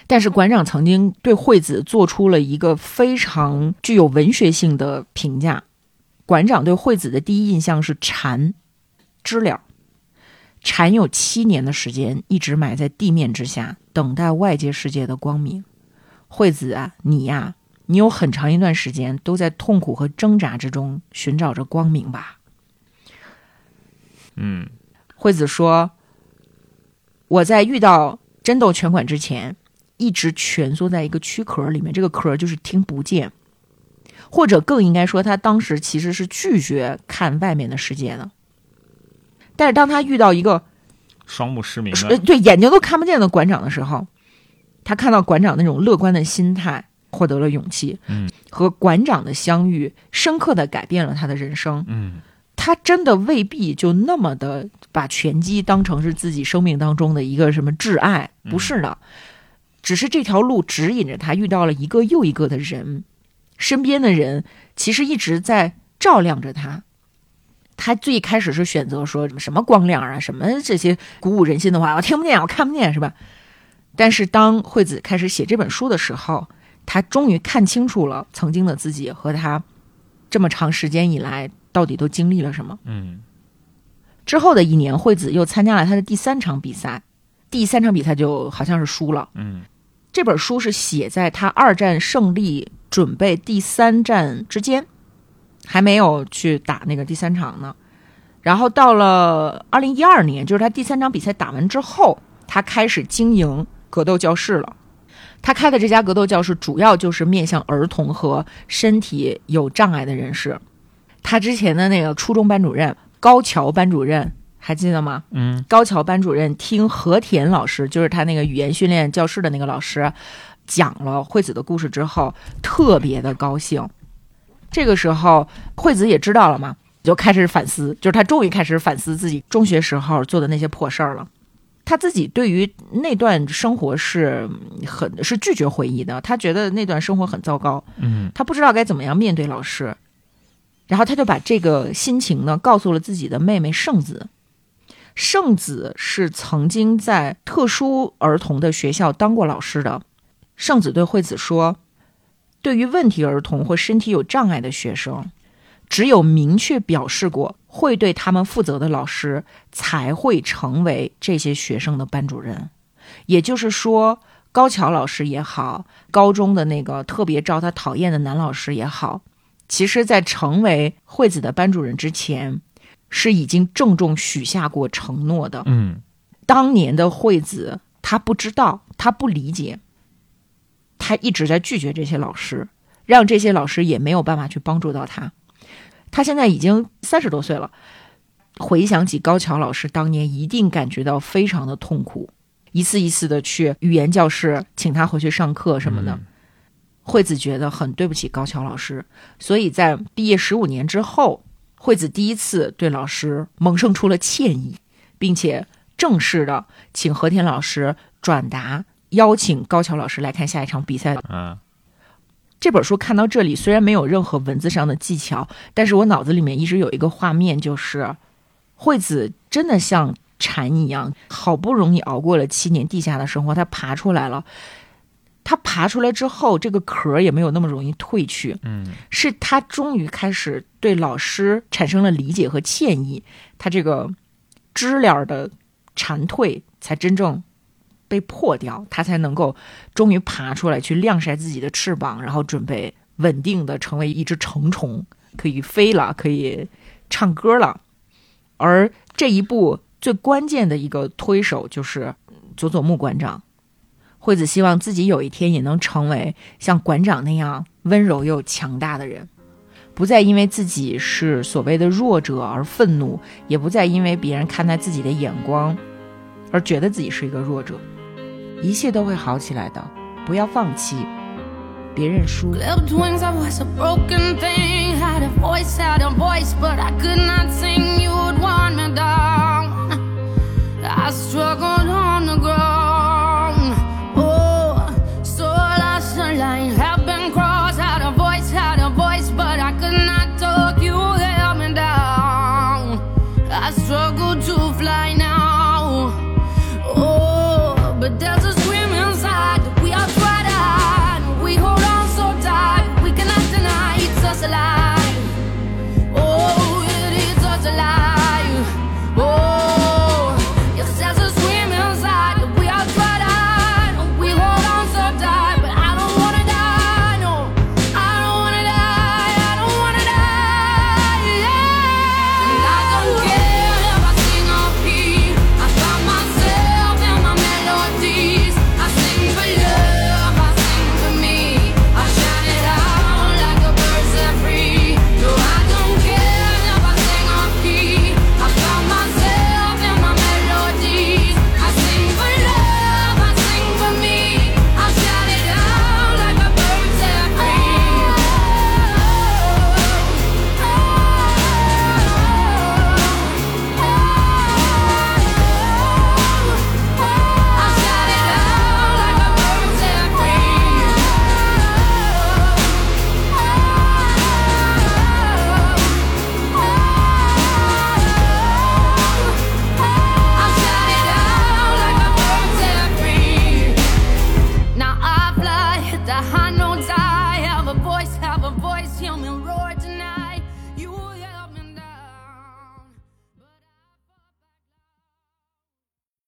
但是馆长曾经对惠子做出了一个非常具有文学性的评价。馆长对惠子的第一印象是蝉，知了。蝉有七年的时间一直埋在地面之下，等待外界世界的光明。惠子啊，你呀，你有很长一段时间都在痛苦和挣扎之中寻找着光明吧？嗯。惠子说：“我在遇到真斗拳馆之前，一直蜷缩在一个躯壳里面，这个壳就是听不见，或者更应该说，他当时其实是拒绝看外面的世界的。但是当他遇到一个双目失明的，对眼睛都看不见的馆长的时候，他看到馆长那种乐观的心态，获得了勇气。嗯，和馆长的相遇，深刻的改变了他的人生。嗯。”他真的未必就那么的把拳击当成是自己生命当中的一个什么挚爱，不是的，只是这条路指引着他遇到了一个又一个的人，身边的人其实一直在照亮着他。他最开始是选择说什么光亮啊，什么这些鼓舞人心的话，我听不见，我看不见，是吧？但是当惠子开始写这本书的时候，他终于看清楚了曾经的自己和他这么长时间以来。到底都经历了什么？嗯，之后的一年，惠子又参加了他的第三场比赛，第三场比赛就好像是输了。嗯，这本书是写在他二战胜利准备第三战之间，还没有去打那个第三场呢。然后到了二零一二年，就是他第三场比赛打完之后，他开始经营格斗教室了。他开的这家格斗教室主要就是面向儿童和身体有障碍的人士。他之前的那个初中班主任高桥班主任还记得吗？嗯，高桥班主任听和田老师，就是他那个语言训练教室的那个老师，讲了惠子的故事之后，特别的高兴。这个时候，惠子也知道了嘛，就开始反思，就是他终于开始反思自己中学时候做的那些破事儿了。他自己对于那段生活是很是拒绝回忆的，他觉得那段生活很糟糕。嗯，他不知道该怎么样面对老师。然后他就把这个心情呢告诉了自己的妹妹圣子。圣子是曾经在特殊儿童的学校当过老师的。圣子对惠子说：“对于问题儿童或身体有障碍的学生，只有明确表示过会对他们负责的老师才会成为这些学生的班主任。也就是说，高桥老师也好，高中的那个特别招他讨厌的男老师也好。”其实，在成为惠子的班主任之前，是已经郑重许下过承诺的。嗯，当年的惠子，他不知道，他不理解，她一直在拒绝这些老师，让这些老师也没有办法去帮助到他。他现在已经三十多岁了，回想起高桥老师当年，一定感觉到非常的痛苦，一次一次的去语言教室请他回去上课什么的。惠子觉得很对不起高桥老师，所以在毕业十五年之后，惠子第一次对老师萌生出了歉意，并且正式的请和田老师转达邀请高桥老师来看下一场比赛。嗯，这本书看到这里，虽然没有任何文字上的技巧，但是我脑子里面一直有一个画面，就是惠子真的像蝉一样，好不容易熬过了七年地下的生活，她爬出来了。她爬出来之后，这个壳也没有那么容易褪去。嗯，是她终于开始对老师产生了理解和歉意，她这个知了的蝉蜕才真正被破掉，她才能够终于爬出来，去晾晒自己的翅膀，然后准备稳定的成为一只成虫，可以飞了，可以唱歌了。而这一步最关键的一个推手就是佐佐木馆长。惠子希望自己有一天也能成为像馆长那样温柔又强大的人，不再因为自己是所谓的弱者而愤怒，也不再因为别人看待自己的眼光而觉得自己是一个弱者。一切都会好起来的，不要放弃，别认输。Clipped wings, I was a broken thing.